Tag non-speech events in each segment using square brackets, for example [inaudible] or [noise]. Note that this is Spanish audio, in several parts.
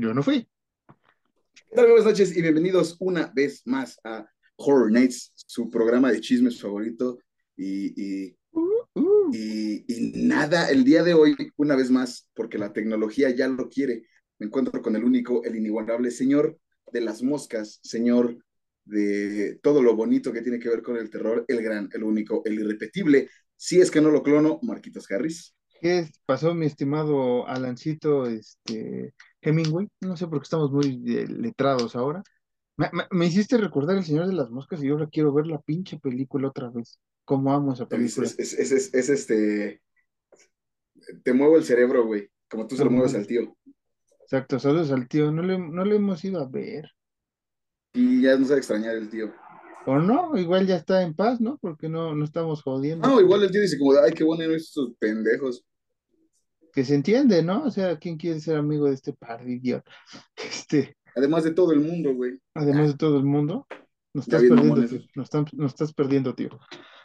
Yo no fui. ¿Qué tal? Buenas noches y bienvenidos una vez más a Horror Nights, su programa de chismes favorito. Y, y, Uh, y- y nada, el día de hoy, una vez más, porque la tecnología ya lo quiere, me encuentro con el único, el inigualable señor de las moscas, señor de todo lo bonito que tiene que ver con el terror, el gran, el único, el irrepetible. Si es que no lo clono, Marquitos Harris. ¿Qué pasó, mi estimado Alancito este, Hemingway? No sé por qué estamos muy eh, letrados ahora. Me, me- me hiciste recordar El Señor de las Moscas y yo ahora quiero ver la pinche película otra vez. Cómo amo esa Es, película. es- es- es- es- es este. Te muevo el cerebro, güey, como tú se lo mueves al tío. Exacto, saludos al tío. No le, no le hemos ido a ver. Y ya no sabe extrañar el tío. O no, igual ya está en paz, ¿no? Porque no, no estamos jodiendo. No, igual el tío dice como, ay, qué bueno estos pendejos. Que se entiende, ¿no? O sea, ¿quién quiere ser amigo de este par de idiotas? [laughs] Este, Además de todo el mundo, güey. además de todo el mundo, nos estás perdiendo, tío. Nos, están- nos estás perdiendo, tío.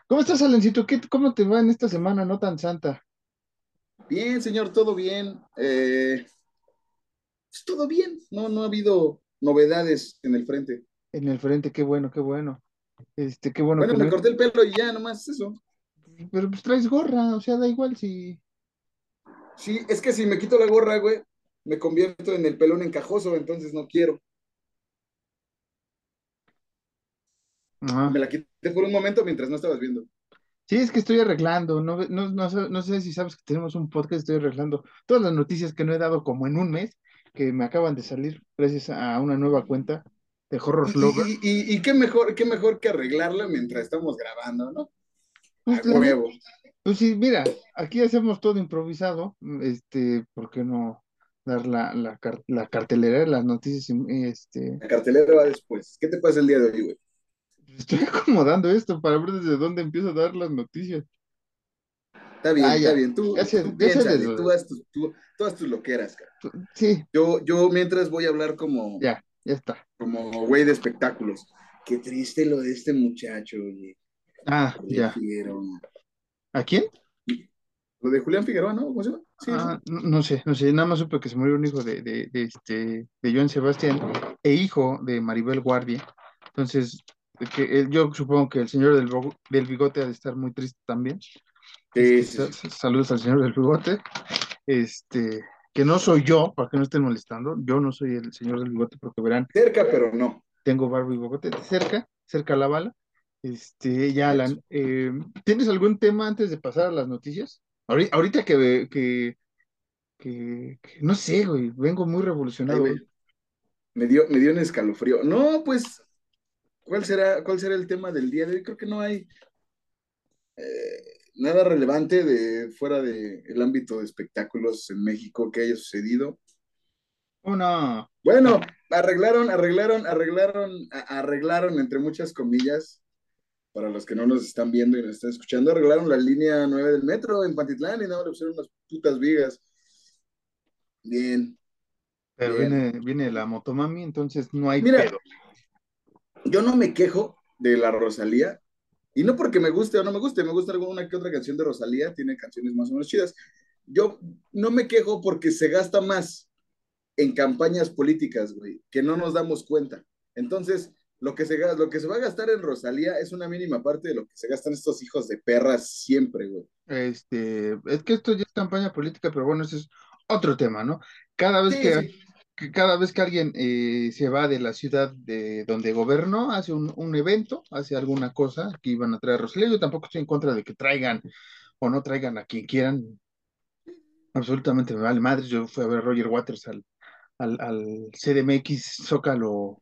¿Cómo estás, Alencito? ¿Qué, cómo te va en esta semana no tan santa? Bien, señor, todo bien. Eh, pues, todo bien. No, no ha habido novedades en el frente. En el frente, qué bueno, qué bueno. Este, qué bueno Bueno, que me no- corté el pelo y ya, nomás eso. Pero pues traes gorra, o sea, da igual si. Sí, es que si me quito la gorra, güey, me convierto en el pelón encajoso, entonces no quiero. Me la quité por un momento mientras no estabas viendo. Sí, es que estoy arreglando, no, no, no, sé- no sé si sabes que tenemos un podcast, estoy arreglando todas las noticias que no he dado como en un mes, que me acaban de salir gracias a una nueva cuenta de Horror Lover. y- y- y qué mejor, qué mejor que arreglarla mientras estamos grabando, ¿no? Pues, A la huevo. Pues sí, mira, aquí hacemos todo improvisado, este, ¿por qué no dar la, la, la cartelera de las noticias? Este, La cartelera va después. ¿Qué te pasa el día de hoy, güey? estoy [laughs] acomodando esto para ver desde dónde empiezo a dar las noticias. Está bien, Ah, ya. está bien. Tú, Ya sé- tú ya piénsale, tú haz tus, tú, tú haz tus loqueras, cara. Sí, Yo, yo mientras voy a hablar como, ya, ya está. como güey de espectáculos. Qué triste lo de este muchacho, oye. Ah, Julián ya. Figueroa. ¿A quién? Lo de Julián Figueroa, ¿no? ¿Cómo se llama? Sí, ¿no? Ah, no, no sé, no sé, nada más supe que se murió un hijo de, de, de este, de Joan Sebastián e hijo de Maribel Guardia. Entonces, que, yo supongo que el señor del, del bigote ha de estar muy triste también. Sí, Este, sí, sí. saludos al señor del bigote. Este, que no soy yo, para que no estén molestando. Yo no soy el señor del bigote, porque verán, Cerca, pero no. tengo barba y bigote cerca, cerca a la bala. Este, ya, Alan, eh, ¿tienes algún tema antes de pasar a las noticias? Ahori- Ahorita, que, que, que, que- no sé, güey, vengo muy revolucionado. Me dio, me dio un escalofrío. No, pues, ¿cuál será, cuál será el tema del día de hoy? Creo que no hay eh, nada relevante de fuera del ámbito de espectáculos en México que haya sucedido. Oh, no. Bueno, arreglaron, arreglaron, arreglaron, arreglaron, entre muchas comillas, para los que no nos están viendo y nos están escuchando, arreglaron la línea 9 del metro en Pantitlán y no le pusieron unas putas vigas. Bien. Pero Bien. viene, viene la motomami, entonces no hay Mira, pedo. yo no me quejo de la Rosalía, y no porque me guste o no me guste, me gusta alguna que otra canción de Rosalía, tiene canciones más o menos chidas. Yo no me quejo porque se gasta más en campañas políticas, güey, que no nos damos cuenta. Entonces, lo que, se, lo que se va a gastar en Rosalía es una mínima parte de lo que se gastan estos hijos de perras siempre, güey. Este, es que esto ya es campaña política, pero bueno, ese es otro tema, ¿no? Cada vez Sí, que, sí. que cada vez que alguien eh, se va de la ciudad de donde gobernó, hace un, un evento, hace alguna cosa que iban a traer a Rosalía. Yo tampoco estoy en contra de que traigan o no traigan a quien quieran. Absolutamente me vale madre. Yo fui a ver a Roger Waters al, al, al CDMX Zócalo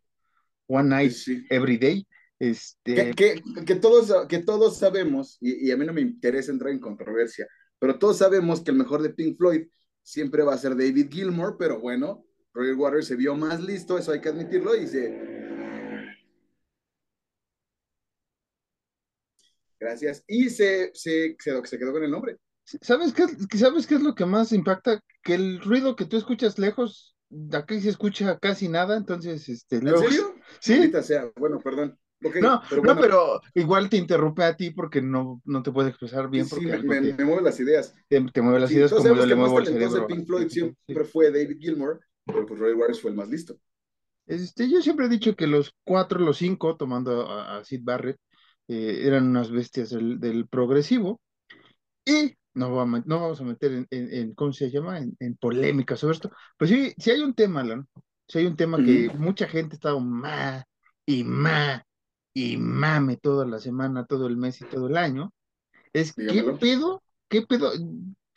One Night Sí. Every Day. Que, Este, que, que todos, que todos sabemos, y, y a mí no me interesa entrar en controversia, pero todos sabemos que el mejor de Pink Floyd siempre va a ser David Gilmour, pero bueno, Roger Waters se vio más listo, eso hay que admitirlo, y se... Gracias. Y se, se, se, se quedó con el nombre. ¿sabes qué, es- ¿sabes qué es lo que más impacta? Que el ruido que tú escuchas lejos, aquí se escucha casi nada, entonces, este, ¿En luego, serio? [laughs] sí, sea. Bueno, perdón. Ok, no, pero no, bueno, pero igual te interrumpe a ti porque no, no te puedes expresar bien sí, porque me, me, te, me mueve las ideas. te, te mueve las Sí, ideas como yo le muevo el cerebro. Pink Floyd siempre fue David Gilmour, pero pues Roy Waters fue el más listo. Este, yo siempre he dicho que los cuatro, los cinco, tomando a, a Sid Barrett, eh, eran unas bestias del, del progresivo. Y no, vamos a, no vamos a meter en, en, en ¿cómo se llama? En, en, polémica sobre esto. Pues sí, sí hay un tema, Alan. Sí hay un tema que mucha gente ha estado ma y ma y mame toda la semana, todo el mes y todo el año. Es Dígamelo. qué pedo, qué pedo.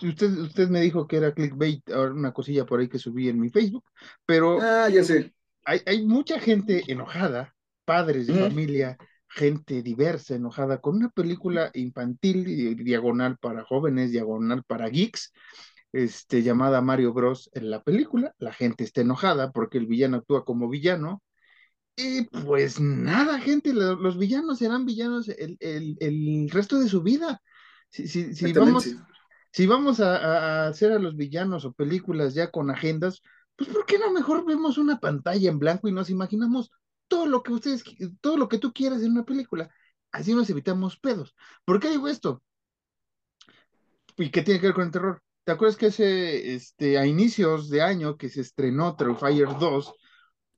Usted, usted me dijo que era clickbait, una cosilla por ahí que subí en mi Facebook, pero Ah, ya sé. hay, hay mucha gente enojada, padres de familia, gente diversa, enojada con una película infantil, di- diagonal para jóvenes, diagonal para geeks, este, llamada Mario Bros. En la película, la gente está enojada porque el villano actúa como villano. Y pues nada, gente, lo- los villanos serán villanos el, el- el resto de su vida. Si, si, vamos, si vamos a, a- a hacer a los villanos o películas ya con agendas, pues ¿por qué no mejor vemos una pantalla en blanco y nos imaginamos todo lo que ustedes, todo lo que tú quieras en una película? Así nos evitamos pedos. ¿Por qué digo esto? ¿Y qué tiene que ver con el terror? ¿Te acuerdas que ese, este, a inicios de año que se estrenó Terrifier 2,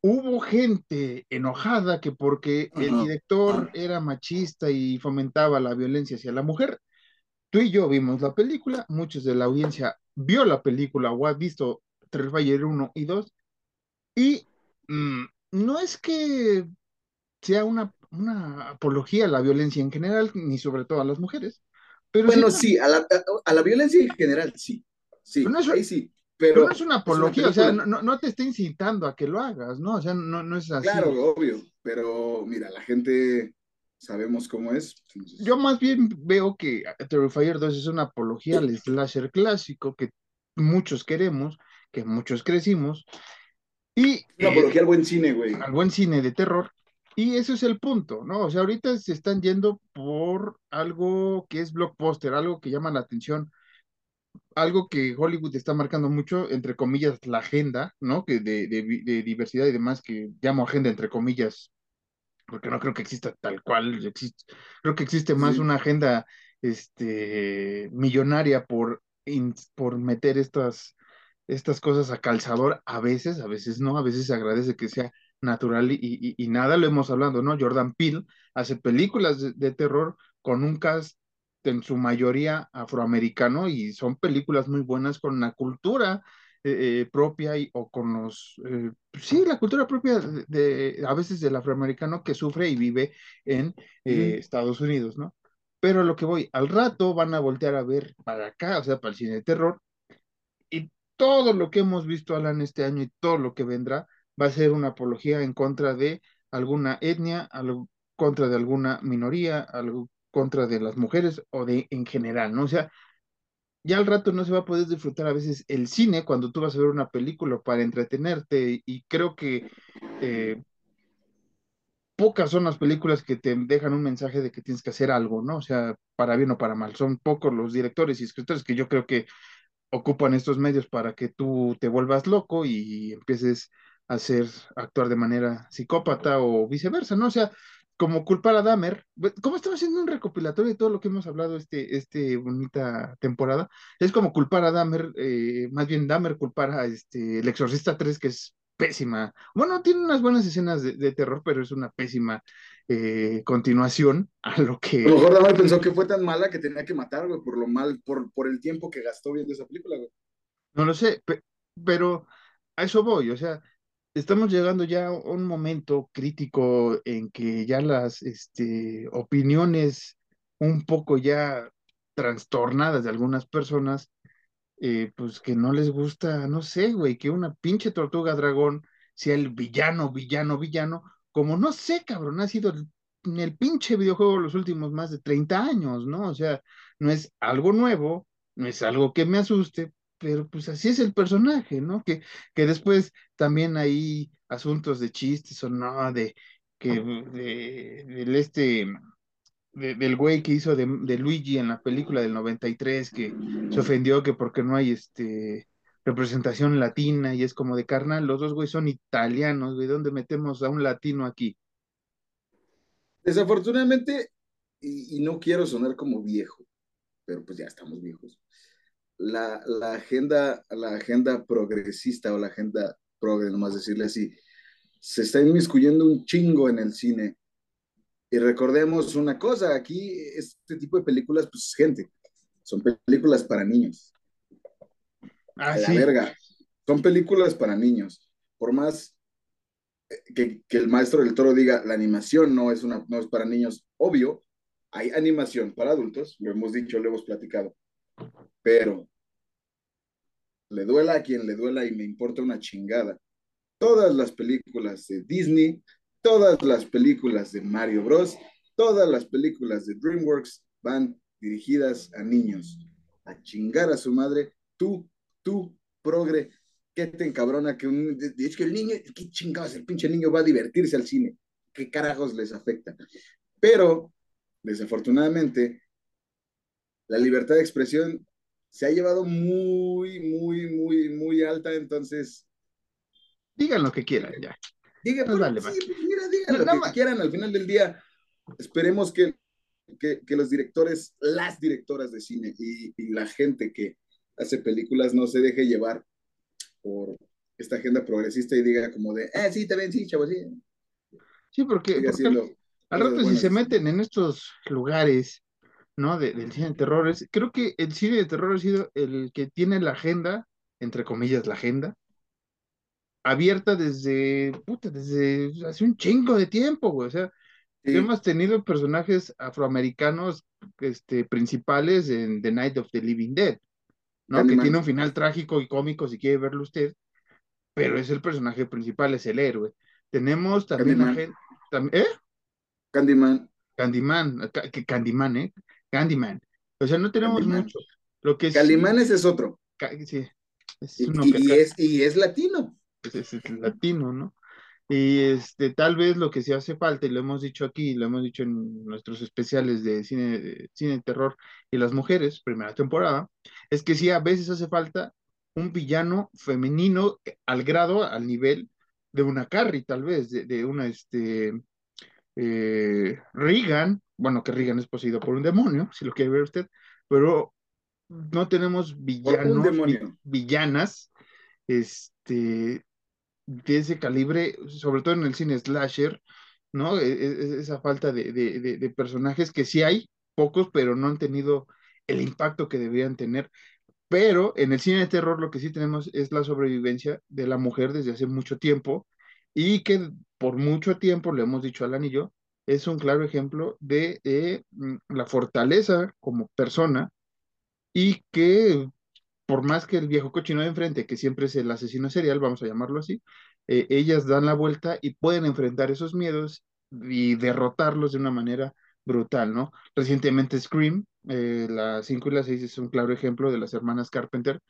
hubo gente enojada que porque el director era machista y fomentaba la violencia hacia la mujer? Tú y yo vimos la película, muchos de la audiencia vio la película o ha visto Terrifier 1 y 2, y mm, no es que sea una, una apología a la violencia en general, ni sobre todo a las mujeres, pero sí, Bueno, una- sí, a la, a, la violencia en general, sí. pero Sí, no es, ahí sí. pero Pero no es una es una apología, o sea, no, no, no te está incitando a que lo hagas, ¿no? O sea, no, no es así. Claro, obvio. Pero mira, la gente sabemos cómo es. entonces, Yo más bien veo que Terrifier 2 es una apología al slasher clásico que muchos queremos, que muchos crecimos, y una eh, apología al buen cine, güey. al buen cine de terror. Y ese es el punto, ¿no? O sea, ahorita se están yendo por algo que es blockbuster, algo que llama la atención, algo que Hollywood está marcando mucho, entre comillas, la agenda, ¿no? Que de, de, de diversidad y demás, que llamo agenda entre comillas, porque no creo que exista tal cual, existe, creo que existe más Sí. una agenda este, millonaria por, in- por meter estas, estas cosas a calzador, a veces, a veces no, a veces se agradece que sea natural y, y- y nada, lo hemos hablado, ¿no? Jordan Peele hace películas de, de terror con un cast en su mayoría afroamericano y son películas muy buenas con la cultura eh, eh, propia y, o con los, eh, sí, la cultura propia de, de- a veces del afroamericano que sufre y vive en eh. Estados Unidos, ¿no? Pero lo que voy, al rato van a voltear a ver para acá, o sea, para el cine de terror, todo lo que hemos visto, Alan, este año y todo lo que vendrá va a ser una apología en contra de alguna etnia, algo, contra de alguna minoría, algo contra de las mujeres o de en general, ¿no? O sea, ya al rato no se va a poder disfrutar a veces el cine cuando tú vas a ver una película para entretenerte y creo que eh, pocas son las películas que te dejan un mensaje de que tienes que hacer algo, ¿no? O sea, para bien o para mal. Son pocos los directores y escritores que yo creo que ocupan estos medios para que tú te vuelvas loco y empieces a hacer, actuar de manera psicópata o viceversa, ¿no? O sea, como culpar a Dahmer, como estamos haciendo un recopilatorio de todo lo que hemos hablado este, este bonita temporada, es como culpar a Dahmer, eh, más bien Dahmer culpar a este, El Exorcista 3, que es pésima. Bueno, tiene unas buenas escenas de terror, pero es una pésima eh, continuación a lo A que lo mejor Dahmer pensó que fue tan mala que tenía que matar, güey, por lo mal, por, por el tiempo que gastó viendo esa película, güey. No lo sé, pe- pero a eso voy, o sea, estamos llegando ya a un momento crítico en que ya las este, opiniones un poco ya trastornadas de algunas personas, eh, pues que no les gusta, no sé, güey, que una pinche tortuga dragón sea el villano, villano, villano, como no sé, cabrón, ha sido el, en el pinche videojuego los últimos más de 30 años, ¿no? O sea, no es algo nuevo, no es algo que me asuste, pero pues así es el personaje, ¿no? Que, que después también hay asuntos de chistes o no, de que de, del este de- del güey que hizo de, de Luigi en la película del 93, que se ofendió que porque no hay este representación latina y es como de carnal, los dos güeyes son italianos, ¿de dónde metemos a un latino aquí? Desafortunadamente, y, y no quiero sonar como viejo, pero pues ya estamos viejos. La, la, agenda, la agenda progresista o la agenda progre, nomás decirle así, se está inmiscuyendo un chingo en el cine. Y recordemos una cosa, aquí este tipo de películas, pues gente, son películas para niños. Ah, A la sí. verga, son películas para niños. Por más que, que el maestro del toro diga, la animación no es, una, no es para niños, obvio, hay animación para adultos, lo hemos dicho, lo hemos platicado, pero le duela a quien le duela y me importa una chingada. Todas las películas de Disney, todas las películas de Mario Bros, todas las películas de DreamWorks van dirigidas a niños. A chingar a su madre, tú, tú, progre, ¿qué te encabrona que un... Es que el niño, ¿qué chingados? El pinche niño va a divertirse al cine. ¿Qué carajos les afecta? Pero, desafortunadamente, la libertad de expresión se ha llevado muy, muy, muy, muy alta, entonces Digan lo que quieran, ya. Diga, Pues vale, sí, pues mira, digan No, lo nada que quieran. Al final del día, esperemos que, que, que los directores, las directoras de cine y, y la gente que hace películas no se deje llevar por esta agenda progresista y diga como de, eh, sí, también sí, chavos, sí. Sí, porque, al rato si se meten en estos lugares, ¿no? De- del cine de terror, es- creo que el cine de terror ha sido el que tiene la agenda, entre comillas, la agenda, abierta desde, puta, desde hace un chingo de tiempo, güey. O sea, Sí, hemos tenido personajes afroamericanos, este, principales en The Night of the Living Dead, ¿no? Que Candyman. tiene un final trágico y cómico si quiere verlo usted, pero es el personaje principal, es el héroe. Tenemos también a Candyman. gente, tam- ¿eh? Candyman, Candyman, ca- que Candyman, ¿eh? Candyman. O sea, no tenemos Candyman. mucho. Lo que sí, Calimán ese es otro. sí, es Y, y- es, y es latino. es, es latino, ¿no? Y este, tal vez lo que sí hace falta, y lo hemos dicho aquí, lo hemos dicho en nuestros especiales de cine, de cine terror y las mujeres, primera temporada, es que sí a veces hace falta un villano femenino al grado, al nivel de una Carrie, tal vez, de, de una este eh, Regan, bueno, que Regan es poseído por un demonio, si lo quiere ver usted, pero no tenemos villanos, villanas, este, de ese calibre, sobre todo en el cine slasher, ¿no? E- e- esa falta de, de- personajes que sí hay, pocos, pero no han tenido el impacto que deberían tener. Pero en el cine de terror lo que sí tenemos es la sobrevivencia de la mujer desde hace mucho tiempo y que por mucho tiempo, le hemos dicho al anillo, es un claro ejemplo de eh, mm, la fortaleza como persona y que por más que el viejo cochino de enfrente, que siempre es el asesino serial, vamos a llamarlo así, eh, ellas dan la vuelta y pueden enfrentar esos miedos y derrotarlos de una manera brutal, ¿no? Recientemente Scream, eh, la 5 y la 6 es un claro ejemplo de las hermanas Carpenter,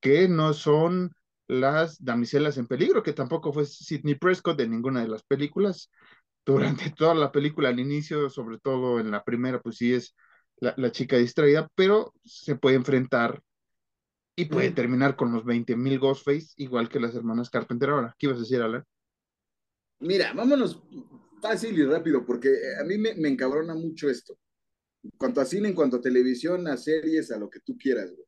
que no son las damiselas en peligro, que tampoco fue Sidney Prescott en ninguna de las películas. [laughs] Durante toda la película, al inicio, sobre todo en la primera, pues sí es la, la chica distraída, pero se puede enfrentar y puede terminar con los 20.000 Ghostface, igual que las hermanas Carpenter ahora. ¿Qué ibas a decir, Alan? Mira, vámonos fácil y rápido, porque eh, a mí me, me encabrona mucho esto. En cuanto a cine, en cuanto a televisión, a series, a lo que tú quieras, güey.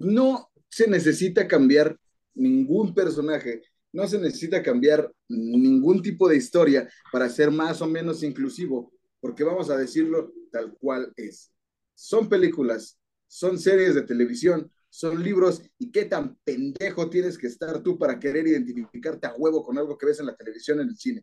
No se necesita cambiar ningún personaje, no se necesita cambiar ningún tipo de historia para ser más o menos inclusivo, porque vamos a decirlo tal cual es. Son películas, son series de televisión, son libros, y qué tan pendejo tienes que estar tú para querer identificarte a huevo con algo que ves en la televisión, en el cine.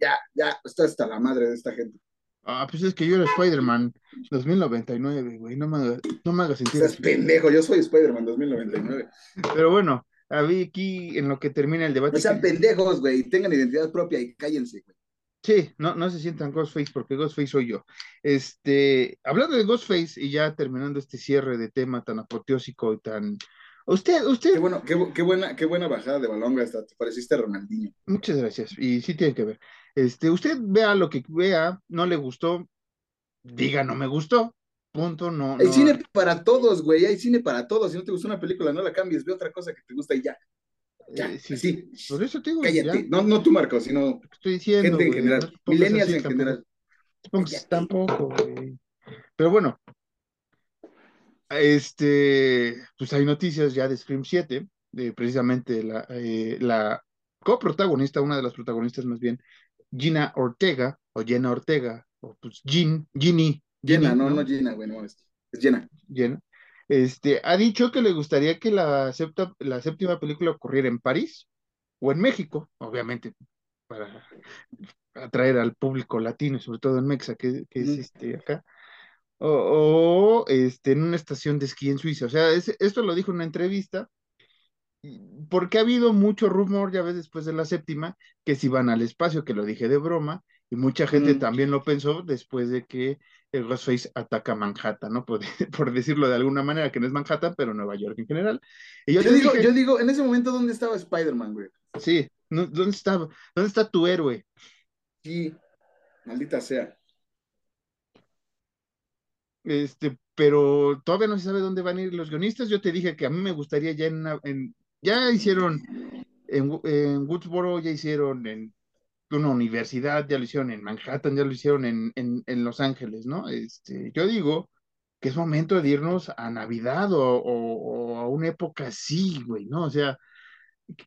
Ya, ya, está hasta la madre de esta gente. Ah, pues es que yo era Spider-Man 2099, güey, no me, no me hagas sentir Estás pendejo, yo soy Spider-Man 2099. Pero bueno, a ver aquí en lo que termina el debate. No sean pendejos, güey, tengan identidad propia y cállense, güey. Sí, no, no se sientan Ghostface porque Ghostface soy yo. Este, hablando de Ghostface y ya terminando este cierre de tema tan apoteósico y tan... Usted, Qué, usted, bueno, qué, qué buena, qué buena bajada de balón, hasta te pareciste Ronaldinho. muchas gracias, y sí tiene que ver. Este, usted vea lo que vea, no le gustó, diga no me gustó, punto, no, Hay no. cine para todos, güey, hay cine para todos. Si no te gusta una película, no la cambies, ve otra cosa que te gusta y ya. Ya, Eh, sí. Por eso te digo, Cállate. ya, No, no tú, Marco, sino estoy diciendo, gente en güey, general. no Millennials así en tampoco. general. Tampoco, güey. Pero bueno, este, pues hay noticias ya de Scream 7, de precisamente la, eh, la coprotagonista, una de las protagonistas más bien, Gina Ortega, o Jenna Ortega, o pues Jean, Ginny. Jenna, no, no, Gina, bueno, es, es Jenna. Jenna. Este, ha dicho que le gustaría que la, septa, la séptima película ocurriera en París o en México, obviamente, para atraer al público latino, y sobre todo en Mexa, que, que es este, acá, o, o, este, en una estación de esquí en Suiza. O sea, es- esto lo dijo en una entrevista, porque ha habido mucho rumor, ya ves, después de la séptima, que si van al espacio, que lo dije de broma, y mucha gente Ujú. también lo pensó después de que el Ghostface ataca Manhattan, ¿no? [laughs] Por, por decirlo de alguna manera, que no es Manhattan, pero Nueva York en general. Y yo digo, dije, yo digo, en ese momento, ¿dónde estaba Spider-Man, güey? sí, no- ¿dónde está, dónde está tu héroe? Sí, maldita sea. Este, pero todavía no se sabe dónde van a ir los guionistas. Yo te dije que a mí me gustaría ya en, una- en- ya hicieron en, en Woodsboro, ya hicieron en una universidad, ya lo hicieron en Manhattan, ya lo hicieron en, en, en Los Ángeles, ¿no? Este, yo digo que es momento de irnos a Navidad o, o- o a una época así, güey, ¿no? O sea,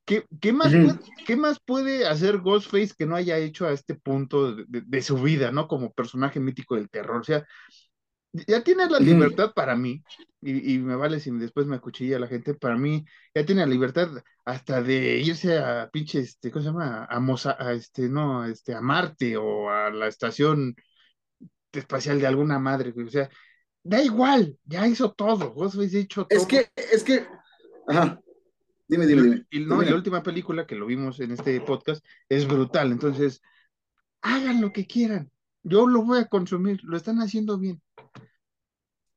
¿qué, qué más Ujú. puede, qué más puede hacer Ghostface que no haya hecho a este punto de, de- de su vida, ¿no? Como personaje mítico del terror. O sea, ya tiene la libertad para mí, y, y me vale si después me acuchilla la gente, para mí ya tiene la libertad hasta de irse a pinche, este, ¿cómo se llama? A, Moza- a este, no, este, a Marte o a la estación espacial de alguna madre, güey. O sea, da igual, ya hizo todo, vos habéis hecho todo. Es que, es que, ajá, dime, dime, dime. y no, y la última película que lo vimos en este podcast es brutal, entonces hagan lo que quieran, yo lo voy a consumir, lo están haciendo bien.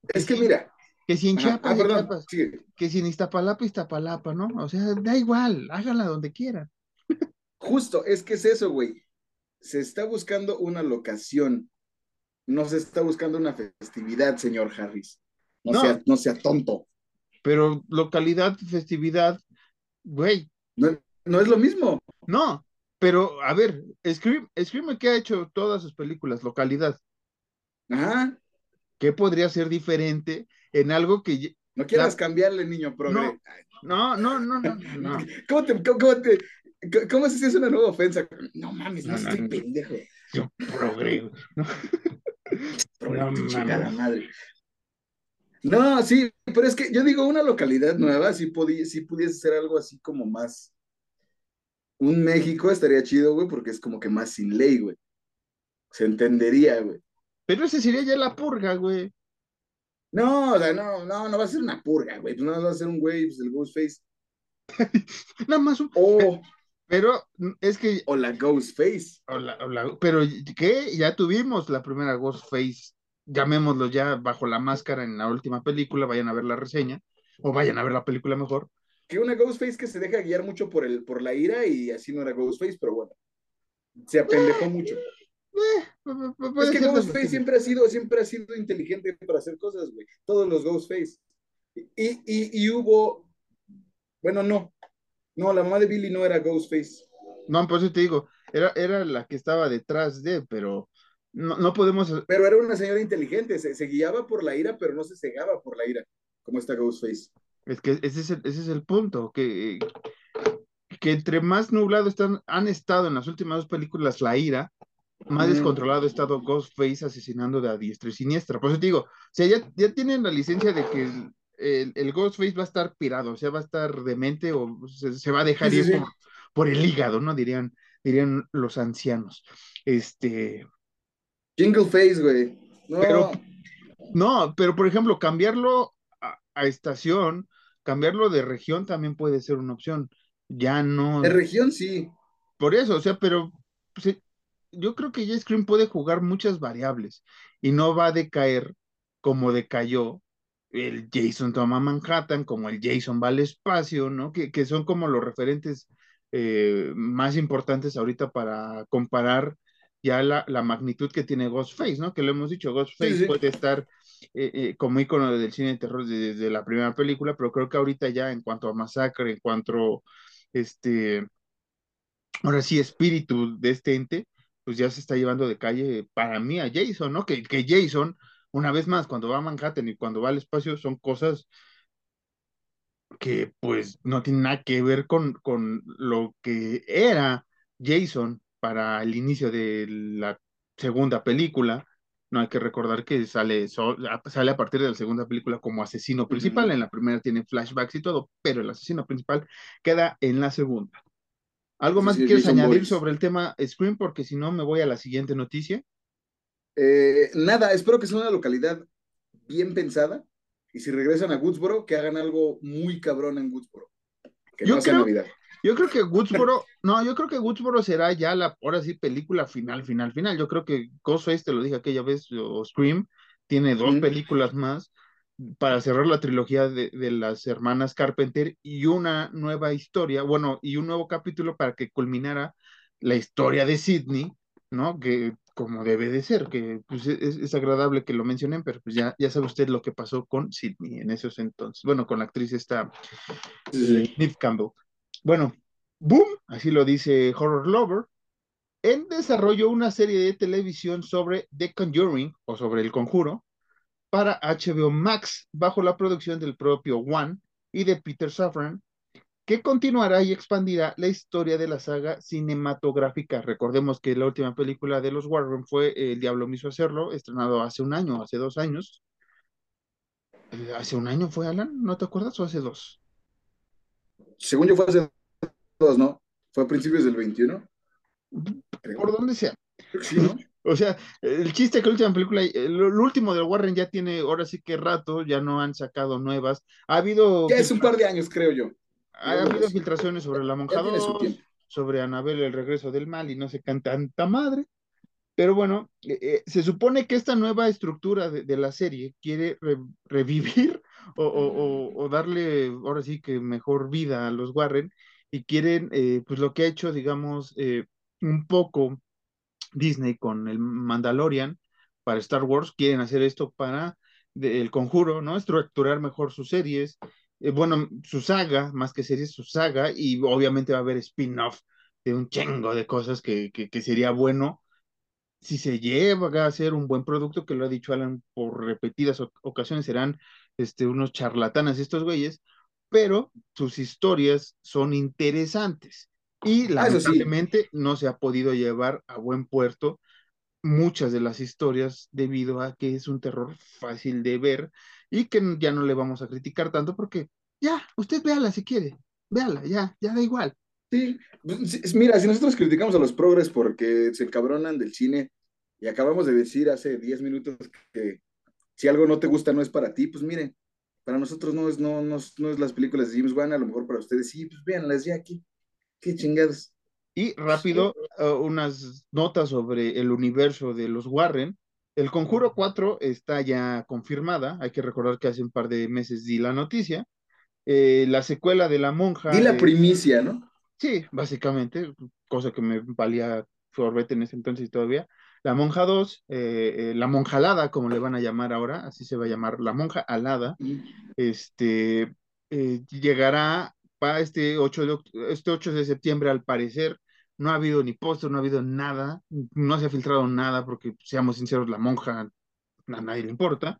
Es que mira, que si en ajá, Chiapas, ah, de perdón, Chiapas, sigue. que si en Iztapalapa, Iztapalapa, ¿no? O sea, da igual, háganla donde quieran. Justo, es que es eso, güey. Se está buscando una locación, no se está buscando una festividad, señor Harris. No, No, sea, no sea tonto. pero localidad, festividad, güey, No, no es lo mismo. no. Pero, a ver, Scream, Scream que ha hecho todas sus películas, localidad, Ajá. ¿qué podría ser diferente en algo que No quieras la- cambiarle, niño progre. no, no, no, no, no, no, [laughs] ¿Cómo te, cómo, cómo te, cómo si es una nueva ofensa? No mames, no, No, estoy no. pendejo. yo progre, no. [laughs] Progre, No madre. No, sí, pero es que yo digo una localidad nueva, si, podí, si pudiese ser algo así como más. Un México estaría chido, güey, porque es como que más sin ley, güey. Se entendería, güey. Pero ese sería ya la purga, güey. No, o sea, no, no, no va a ser una purga, güey. Pues no va a ser un güey, pues el Ghostface. [laughs] Nada más un, O, pero es que o la Ghostface. Hola, hola, pero ¿qué? Ya tuvimos la primera Ghostface, llamémoslo ya bajo la máscara en la última película, vayan a ver la reseña, o vayan a ver la película mejor. Que una Ghostface que se deja guiar mucho por, el, por la ira y así no era Ghostface, pero bueno. Se apendejó mucho. Eh, pu- pu- Es que Ghostface siempre ha sido, siempre ha sido inteligente para hacer cosas, güey. Todos los Ghostface. Y, y, y hubo, bueno, no, no, la mamá de Billy no era Ghostface. No, por eso te digo, era, era la que estaba detrás de, pero no, no podemos, Pero era una señora inteligente, se, se guiaba por la ira, pero no se cegaba por la ira, como esta Ghostface. es que ese es el, ese es el punto, que, que entre más nublado están, han estado en las últimas dos películas la ira, más descontrolado ha estado Ghostface asesinando de a diestra y siniestra. Por eso te digo, o sea, ya, ya tienen la licencia de que el, el, el Ghostface va a estar pirado, o sea, va a estar demente o se, se va a dejar Sí, ir sí. por, por el hígado, ¿no? Dirían, dirían los ancianos. Este, Jingle Face, güey. No, Pero- no, pero por ejemplo, cambiarlo a, a estación, cambiarlo de región también puede ser una opción. Ya no. de región sí. Por eso, o sea, pero pues, yo creo que ya Scream puede jugar muchas variables y no va a decaer como decayó el Jason toma Manhattan, como el Jason va al espacio, ¿no? Que, que son como los referentes eh, más importantes ahorita para comparar ya la, la magnitud que tiene Ghostface, ¿no? Que lo hemos dicho, Ghostface Sí, sí. puede estar eh, eh, como ícono del cine de terror desde, desde la primera película, pero creo que ahorita ya en cuanto a masacre, en cuanto este ahora sí, espíritu de este ente, pues ya se está llevando de calle para mí a Jason, ¿no? Que, que Jason, una vez más, cuando va a Manhattan y cuando va al espacio, son cosas que pues no tienen nada que ver con, con lo que era Jason para el inicio de la segunda película. No hay que recordar que sale, sale a partir de la segunda película como asesino principal. En la primera tiene flashbacks y todo, pero el asesino principal queda en la segunda. ¿Algo más que quieres añadir sobre el tema Scream? Porque si no, me voy a la siguiente noticia. Eh, nada, espero que sea una localidad bien pensada. Y si regresan a Woodsboro, que hagan algo muy cabrón en Woodsboro. Que yo no sea Navidad. Yo creo que Woodsboro, [laughs] no, yo creo que Woodsboro será ya la, ahora sí, película final, final, final. Yo creo que Ghostface, te lo dije aquella vez, o Scream, tiene dos películas más para cerrar la trilogía de, de, las hermanas Carpenter y una nueva historia, bueno, y un nuevo capítulo para que culminara la historia de Sidney, ¿no? Que como debe de ser, que pues, es, es, agradable que lo mencionen, pero pues ya, ya sabe usted lo que pasó con Sidney en esos entonces, bueno, con la actriz esta, sí. Neve Campbell. Bueno, boom, así lo dice Horror Lover, en desarrollo una serie de televisión sobre The Conjuring, o sobre El Conjuro, para HBO Max bajo la producción del propio One y de Peter Safran, que continuará y expandirá la historia de la saga cinematográfica. Recordemos que la última película de los Warren fue El Diablo me hizo hacerlo, estrenado hace un año, hace dos años. Eh, ¿Hace un año fue, Alan? ¿No te acuerdas o hace dos? Según yo fue hace dos, ¿no? Fue a principios del 21. Por donde sea. Sí, ¿no? O sea, el chiste que la última película, el, último de Warren ya tiene, ahora sí que rato, ya no han sacado nuevas. Ha habido. Ya es un par de años, creo yo. Ha habido filtraciones sobre la monja 2, sobre Anabel, el regreso del mal, y no sé qué tanta madre. Pero bueno, eh, eh, se supone que esta nueva estructura de, de la serie quiere re, revivir o, o, o, darle, ahora sí que mejor vida a los Warren, y quieren, eh, pues lo que ha hecho, digamos, un poco Disney con el Mandalorian para Star Wars, quieren hacer esto para el conjuro, ¿no? Estructurar mejor sus series, eh, bueno, su saga, más que series, su saga, y obviamente va a haber spin-off de un chingo de cosas que, que, sería bueno si se lleva a hacer un buen producto, que lo ha dicho Alan por repetidas ocasiones, serán este, unos charlatanes estos güeyes, pero sus historias son interesantes y lamentablemente sí. no se ha podido llevar a buen puerto muchas de las historias debido a que es un terror fácil de ver y que ya no le vamos a criticar tanto porque ya, usted véala si quiere, véala, ya, ya da igual. Sí, mira, si nosotros criticamos a los progres porque se encabronan del cine y acabamos de decir hace 10 minutos que si algo no te gusta no es para ti, pues miren, para nosotros no es, no, no, no es las películas de James Wan, a lo mejor para ustedes sí, pues véanlas ya aquí. Qué chingados. Y rápido, uh, unas notas sobre el universo de los Warren. El Conjuro 4 está ya confirmada. Hay que recordar que hace un par de meses di la noticia. Eh, la secuela de La Monja. Di la eh, primicia, ¿no? Sí, básicamente, cosa que me valía sorbete en ese entonces todavía. La Monja 2, eh, eh, la Monja Alada, como le van a llamar ahora, así se va a llamar, la Monja Alada, este, eh, llegará para este 8, de, este 8 de septiembre, al parecer, no ha habido ni póster, no ha habido nada, no se ha filtrado nada, porque seamos sinceros, la monja a nadie le importa.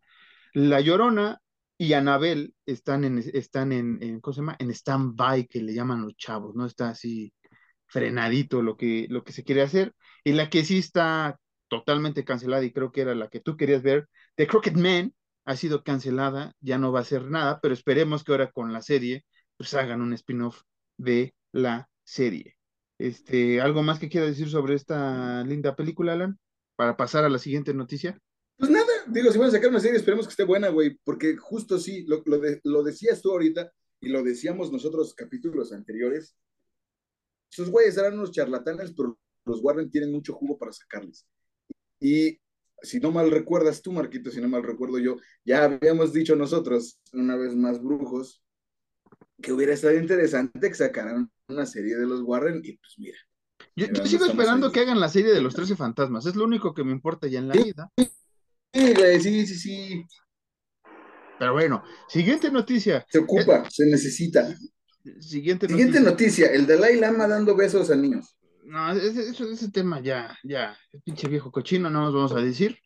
La Llorona y Anabel están en, están en, en ¿cómo se llama? En stand-by, que le llaman los chavos, ¿no? Está así frenadito lo que, lo que se quiere hacer. Y la que sí está totalmente cancelada, y creo que era la que tú querías ver, The Crooked Man, ha sido cancelada, ya no va a hacer nada, pero esperemos que ahora con la serie pues hagan un spin-off de la serie. Este, ¿Algo más que quiera decir sobre esta linda película, Alan? Para pasar a la siguiente noticia. Pues nada, digo, si van a sacar una serie, esperemos que esté buena, güey, porque justo sí, lo, lo, de, lo decías tú ahorita y lo decíamos nosotros capítulos anteriores. Esos güeyes eran unos charlatanes, pero los Warren tienen mucho jugo para sacarles. Y si no mal recuerdas tú, Marquito, si no mal recuerdo yo, ya habíamos dicho nosotros, una vez más brujos, que hubiera estado interesante que sacaran una serie de los Warren y pues mira. Yo, yo sigo esperando que hagan la serie de los 13 fantasmas, es lo único que me importa ya en la sí, vida. Sí, sí, sí. Pero bueno, siguiente noticia. Se ocupa, eh, se necesita. Siguiente, siguiente noticia. noticia, el Dalai Lama dando besos a niños. No, ese, ese, ese tema ya, ya, el pinche viejo cochino, no nos vamos a decir.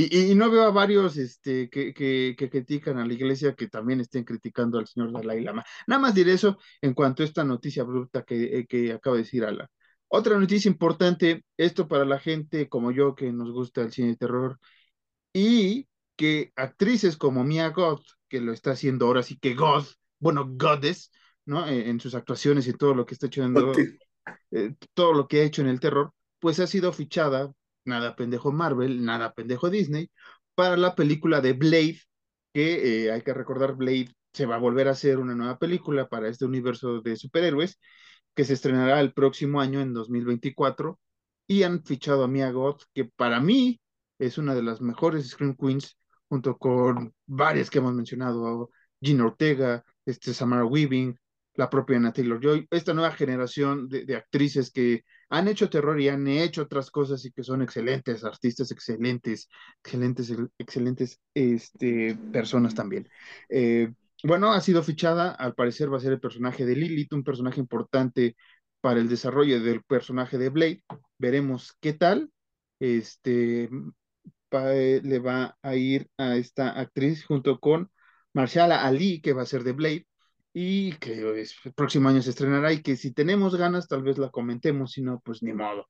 Y, y, no veo a varios este, que, que, que, critican a la iglesia que también estén criticando al señor Dalai Lama. Nada más diré eso en cuanto a esta noticia bruta que, que acaba de decir Ala. Otra noticia importante, esto para la gente como yo que nos gusta el cine de terror y que actrices como Mia Goth, que lo está haciendo ahora sí que God, bueno, Goddess, ¿no? En, en sus actuaciones y todo lo que está echando, eh, todo lo que ha hecho en el terror, pues ha sido fichada nada pendejo Marvel, nada pendejo Disney, para la película de Blade, que eh, hay que recordar, Blade se va a volver a hacer una nueva película para este universo de superhéroes, que se estrenará el próximo año, en 2024, y han fichado a Mia Goth, que para mí es una de las mejores Scream Queens, junto con varias que hemos mencionado, Gina Ortega, este, Samara Weaving, la propia Anna Taylor Joy, esta nueva generación de, actrices que han hecho terror y han hecho otras cosas y que son excelentes artistas, excelentes, excelentes, excelentes este, personas también. Eh, bueno, ha sido fichada, al parecer va a ser el personaje de Lilith, un personaje importante para el desarrollo del personaje de Blade. Veremos qué tal. Este eh, le va a ir a esta actriz junto con Marshala Ali, que va a ser de Blade y que el próximo año se estrenará y que si tenemos ganas tal vez la comentemos, si no, pues ni modo.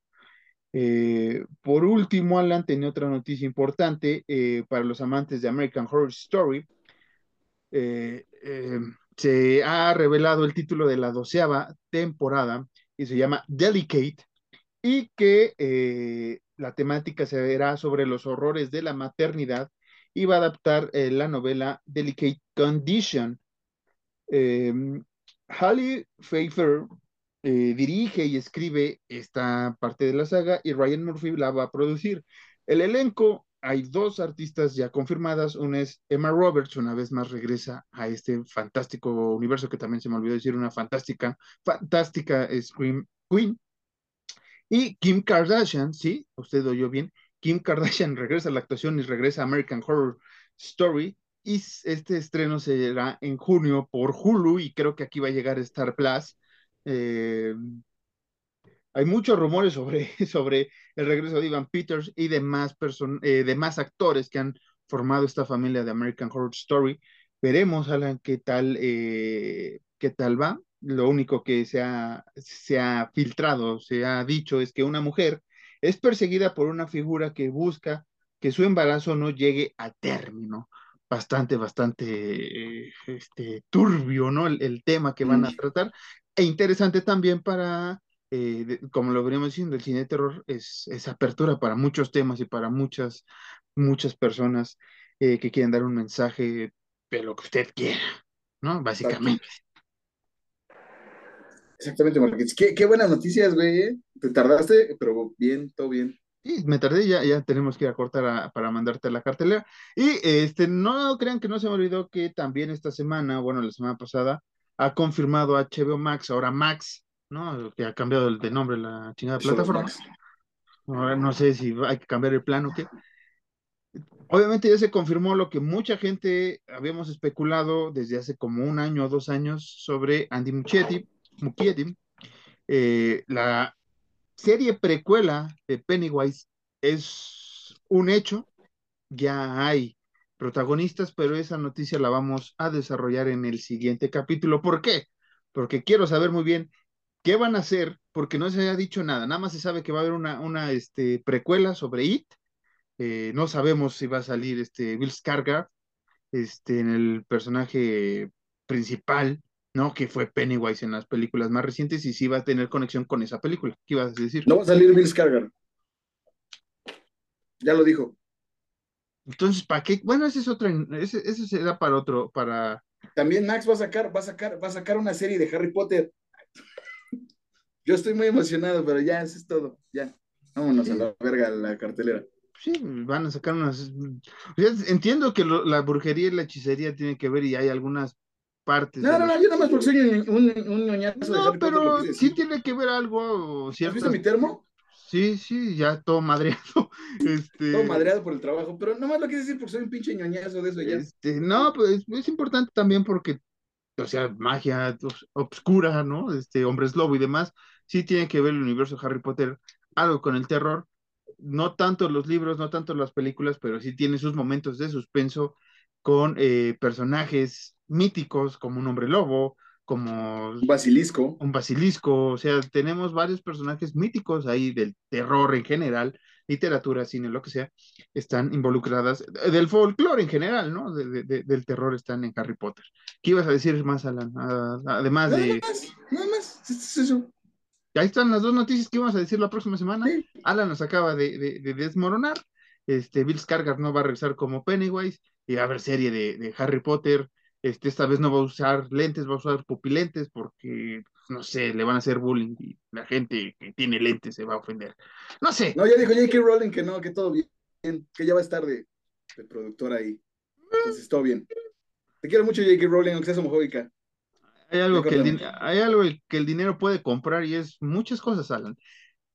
Eh, por último, Alan tenía otra noticia importante eh, para los amantes de American Horror Story. Eh, se ha revelado el título de la doceava temporada y se llama Delicate y que la temática se verá sobre los horrores de la maternidad y va a adaptar la novela Delicate Condition eh, Halle Pfeiffer eh, dirige y escribe esta parte de la saga y Ryan Murphy la va a producir. El elenco, hay dos artistas ya confirmadas, una es Emma Roberts, una vez más regresa a este fantástico universo que también se me olvidó decir, una fantástica, fantástica Scream Queen. Y Kim Kardashian, sí, usted oyó bien, Kim Kardashian [laughs] regresa a la actuación y regresa a American Horror Story y este estreno será en junio por Hulu y creo que aquí va a llegar Star Plus. Eh, hay muchos rumores sobre, [laughs] sobre el regreso de Ivan Peters y demás, eh, demás actores que han formado esta familia de American Horror Story. Veremos, Alan, qué tal, eh, qué tal va. Lo único que se ha, se ha filtrado, se ha dicho, es que una mujer es perseguida por una figura que busca que su embarazo no llegue a término bastante, bastante este, turbio, ¿no? El, el, tema que van a tratar. E interesante también para, eh, de, como lo veníamos diciendo, el cine de terror es, es, apertura para muchos temas y para muchas, muchas personas eh, que quieren dar un mensaje de lo que usted quiera, ¿no? Básicamente. Exactamente, Marqués. Qué, qué buenas noticias, güey. ¿eh? Te tardaste, pero bien, todo bien. Sí, me tardé, ya, ya tenemos que ir a cortar a, para mandarte la cartelera. Y este, no crean que no se me olvidó que también esta semana, bueno, la semana pasada, ha confirmado HBO Max, ahora Max, ¿no? Que ha cambiado el de nombre la chingada plataforma. Ahora no sé si hay que cambiar el plan o qué. Obviamente ya se confirmó lo que mucha gente habíamos especulado desde hace como un año o dos años sobre Andy Muschietti, Muschietti eh, la serie precuela de Pennywise es un hecho, ya hay protagonistas, pero esa noticia la vamos a desarrollar en el siguiente capítulo. ¿Por qué? Porque quiero saber muy bien qué van a hacer, porque no se ha dicho nada, nada más se sabe que va a haber una, una este, precuela sobre It, eh, no sabemos si va a salir este Bill Skarsgård este, en el personaje principal, ¿no? Que fue Pennywise en las películas más recientes y sí va a tener conexión con esa película. ¿Qué ibas a decir? No va a salir Bill Skarsgård. Ya lo dijo. Entonces, ¿para qué? Bueno, ese es otro, ese, ese será para otro, para... También Max va a sacar, va a sacar, va a sacar una serie de Harry Potter. Yo estoy muy emocionado, pero ya, eso es todo. Ya. Vámonos sí. a la verga la cartelera. Sí, van a sacar unas. Entiendo que lo, la brujería y la hechicería tienen que ver y hay algunas partes. No, no, no, yo nada más porque soy un, un, un ñoñazo. No, pero sí tiene que ver algo. ¿Has visto mi termo? Sí, sí, ya todo madreado. [laughs] Este... Todo madreado por el trabajo, pero nada más lo quieres decir porque soy un pinche ñoñazo de eso ya. Este, no, pues es importante también porque, o sea, magia obscura, ¿no? Este, hombres lobo y demás, sí tiene que ver el universo de Harry Potter, algo con el terror. no tanto los libros, no tanto las películas, pero sí tiene sus momentos de suspenso con eh, personajes míticos como un hombre lobo, como un basilisco. Un basilisco, o sea, tenemos varios personajes míticos ahí del terror en general, literatura, cine, lo que sea, están involucradas, eh, del folclore en general, ¿no? del terror están en Harry Potter. ¿Qué ibas a decir más, Alan? además de... Nada más, nada más, es eso. Ahí están las dos noticias que íbamos a decir la próxima semana. Alan nos acaba de, desmoronar. Este, Bill Skarsgård no va a regresar como Pennywise y va a haber serie de, Harry Potter. Este, esta vez no va a usar lentes, va a usar pupilentes porque, no sé, le van a hacer bullying y la gente que tiene lentes se va a ofender. No sé. No, ya dijo J.K. Rowling que no, que todo bien, que ya va a estar de, productor ahí. Entonces, todo bien. Te quiero mucho, J.K. Rowling, aunque seas homofóbica. Hay algo, que el, hay algo que el dinero puede comprar y es muchas cosas, Alan.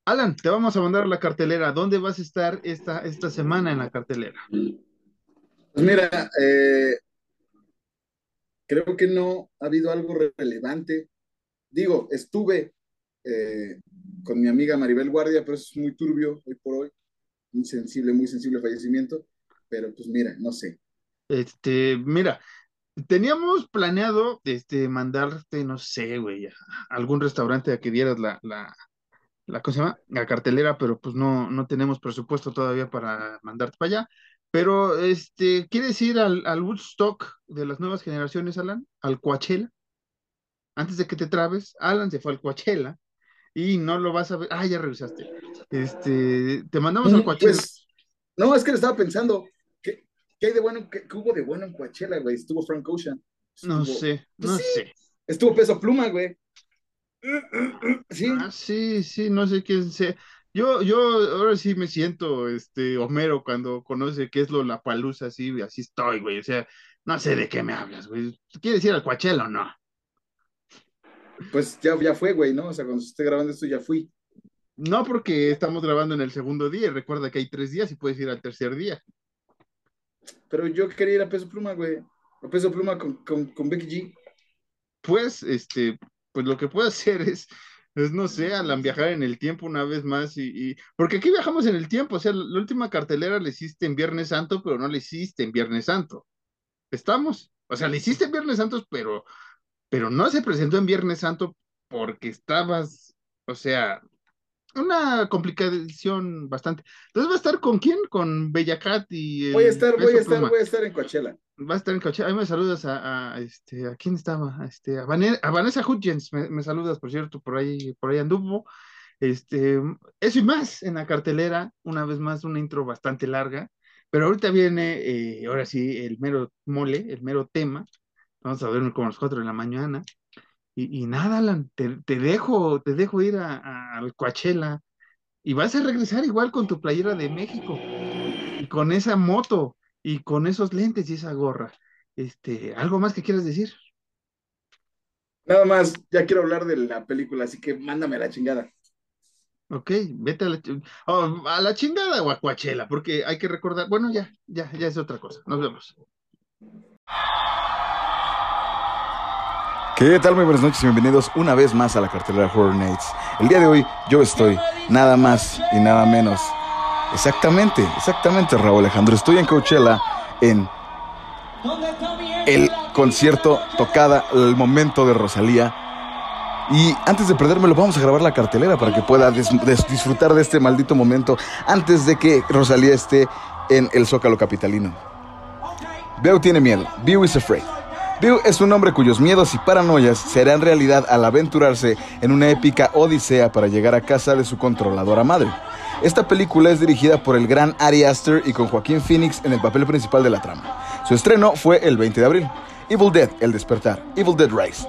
Alan, te vamos a mandar la cartelera. ¿Dónde vas a estar esta, esta semana en la cartelera? Pues mira, eh, creo que no ha habido algo relevante. Digo, estuve eh, con mi amiga Maribel Guardia, pero es muy turbio hoy por hoy. Muy sensible, muy sensible fallecimiento. Pero pues mira, no sé. Este, mira, Teníamos planeado este, mandarte, no sé, güey, a algún restaurante a que dieras la, la, la, ¿cómo se llama? La cartelera, pero pues no, no tenemos presupuesto todavía para mandarte para allá. Pero, este, ¿quieres ir al, al Woodstock de las nuevas generaciones, Alan? ¿Al Coachella? Antes de que te trabes, Alan se fue al Coachella y no lo vas a ver. Ah, ya revisaste. Este, te mandamos al mm, Coachella. Pues, no, es que lo estaba pensando. ¿Qué hay de bueno? ¿Qué, hubo de bueno en Coachella, güey? Estuvo Frank Ocean. no sé, pues no sé. Estuvo Peso Pluma, güey. Sí. Ah, sí, sí, no sé quién sea. Yo, yo ahora sí me siento este Homero cuando conoce qué es lo la palusa, así, así estoy, güey. O sea, no sé de qué me hablas, güey. ¿Quieres ir al Coachella o no? Pues ya, ya fue, güey, ¿no? O sea, cuando esté grabando esto ya fui. No, porque estamos grabando en el segundo día. Recuerda que hay tres días y puedes ir al tercer día. Pero yo quería ir a Peso Pluma, güey. A Peso Pluma con, con, Becky G. Pues, este, pues lo que puedo [laughs] hacer es, es no sé, Alan, viajar en el tiempo una vez más y, porque aquí viajamos en el tiempo, o sea, la, última cartelera la hiciste en Viernes Santo, pero no la hiciste en Viernes Santo. ¿Estamos? O sea, la hiciste en Viernes Santo, pero, pero no se presentó en Viernes Santo porque estabas, o sea, una complicación bastante. Entonces va a estar con quién? Con Bellacat y. Voy a estar, voy a estar, voy a estar en Coachella. Va a estar en Coachella. Ahí me saludas a, este, ¿a quién estaba? A este, a, Vanessa, Hudgens, me, saludas, por cierto, por ahí, por ahí anduvo. Este, eso y más en la cartelera, una vez más, una intro bastante larga. Pero ahorita viene, eh, ahora sí, el mero mole, el mero tema. Vamos a verme como las cuatro de la mañana. Y, nada, Alan, te, dejo, te dejo ir al Coachella y vas a regresar igual con tu playera de México y con esa moto y con esos lentes y esa gorra. Este, ¿algo más que quieras decir? Nada más, ya quiero hablar de la película, así que mándame a la chingada. Ok, vete a la, oh, a la chingada o a Coachella, porque hay que recordar, bueno, ya, ya, ya es otra cosa. Nos vemos. ¿Qué tal? Muy buenas noches y bienvenidos una vez más a la cartelera Horror Nights. El día de hoy yo estoy nada más y nada menos. Exactamente, exactamente, Raúl Alejandro. Estoy en Coachella en el concierto tocada, el momento de Rosalía. Y antes de perdérmelo, vamos a grabar la cartelera para que pueda disfrutar de este maldito momento antes de que Rosalía esté en el Zócalo Capitalino. Veo tiene miedo. View is afraid. Bill es un hombre cuyos miedos y paranoias serán realidad al aventurarse en una épica odisea para llegar a casa de su controladora madre. Esta película es dirigida por el gran Ari Aster y con Joaquín Phoenix en el papel principal de la trama. Su estreno fue el 20 de abril. Evil Dead, El Despertar, Evil Dead Rise.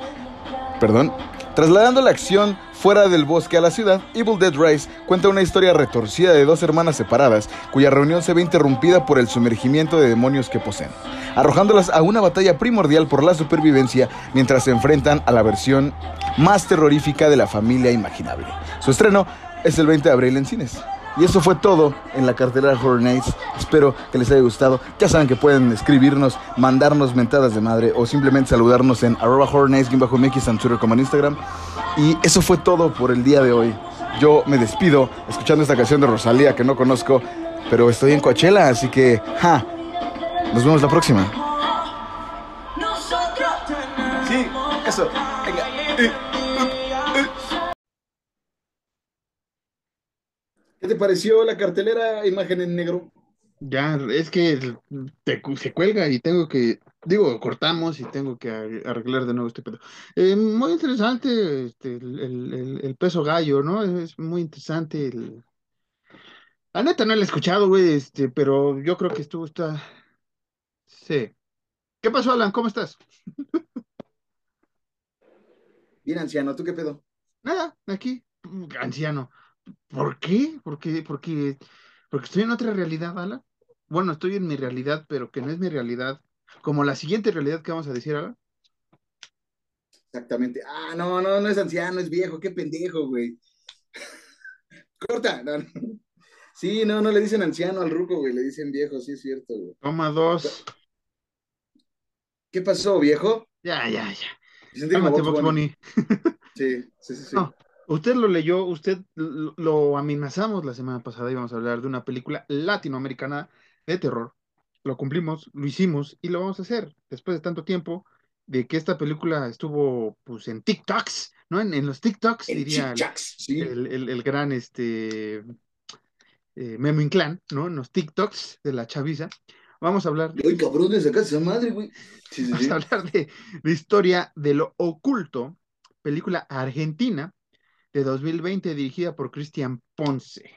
Perdón, Trasladando la acción fuera del bosque a la ciudad, Evil Dead Rise cuenta una historia retorcida de dos hermanas separadas, cuya reunión se ve interrumpida por el sumergimiento de demonios que poseen, arrojándolas a una batalla primordial por la supervivencia mientras se enfrentan a la versión más terrorífica de la familia imaginable. Su estreno es el 20 de abril en cines. Y eso fue todo en la cartelera Horror Nights. Espero que les haya gustado. Ya saben que pueden escribirnos, mandarnos mentadas de madre o simplemente saludarnos en arroba horror nights, bajo mx en Twitter como en Instagram. Y eso fue todo por el día de hoy. yo me despido escuchando esta canción de Rosalía que no conozco, pero estoy en Coachella, así que, ja, nos vemos la próxima. Sí, eso. ¿Qué te pareció la cartelera Imagen en Negro? Ya, es que se cuelga y tengo que, digo, cortamos y tengo que arreglar de nuevo este pedo. Eh, muy interesante este, el, peso gallo, ¿no? Es muy interesante. El... La neta no lo he escuchado, güey, este, pero yo creo que estuvo, está... Sí. ¿Qué pasó, Alan? ¿Cómo estás? Bien, anciano, ¿tú qué pedo? Nada, aquí, anciano. ¿Por qué? Porque, porque, porque estoy en otra realidad, Alan bueno, estoy en mi realidad, pero que no es mi realidad, como la siguiente realidad que vamos a decir ahora. Exactamente. Ah, no, no, no es anciano, es viejo, qué pendejo, güey. [laughs] Corta. Sí, no, no le dicen anciano al ruco, güey, le dicen viejo, sí es cierto, güey. Toma dos. ¿Qué pasó, viejo? Ya, ya, ya. Cálmate, Box Bunny. [laughs] Sí, sí, sí, sí. Usted lo leyó, usted lo amenazamos la semana pasada, íbamos a hablar de una película latinoamericana de terror. Lo cumplimos, lo hicimos y lo vamos a hacer después de tanto tiempo de que esta película estuvo pues en TikToks, ¿no? En, los TikToks, diría el, gran este eh, Memo Inclán, ¿no? En los TikToks de la chaviza. Vamos a hablar. Ay, cabrón, de esa madre, güey. vamos a hablar de la historia de lo oculto, película argentina de 2020 dirigida por Cristian Ponce.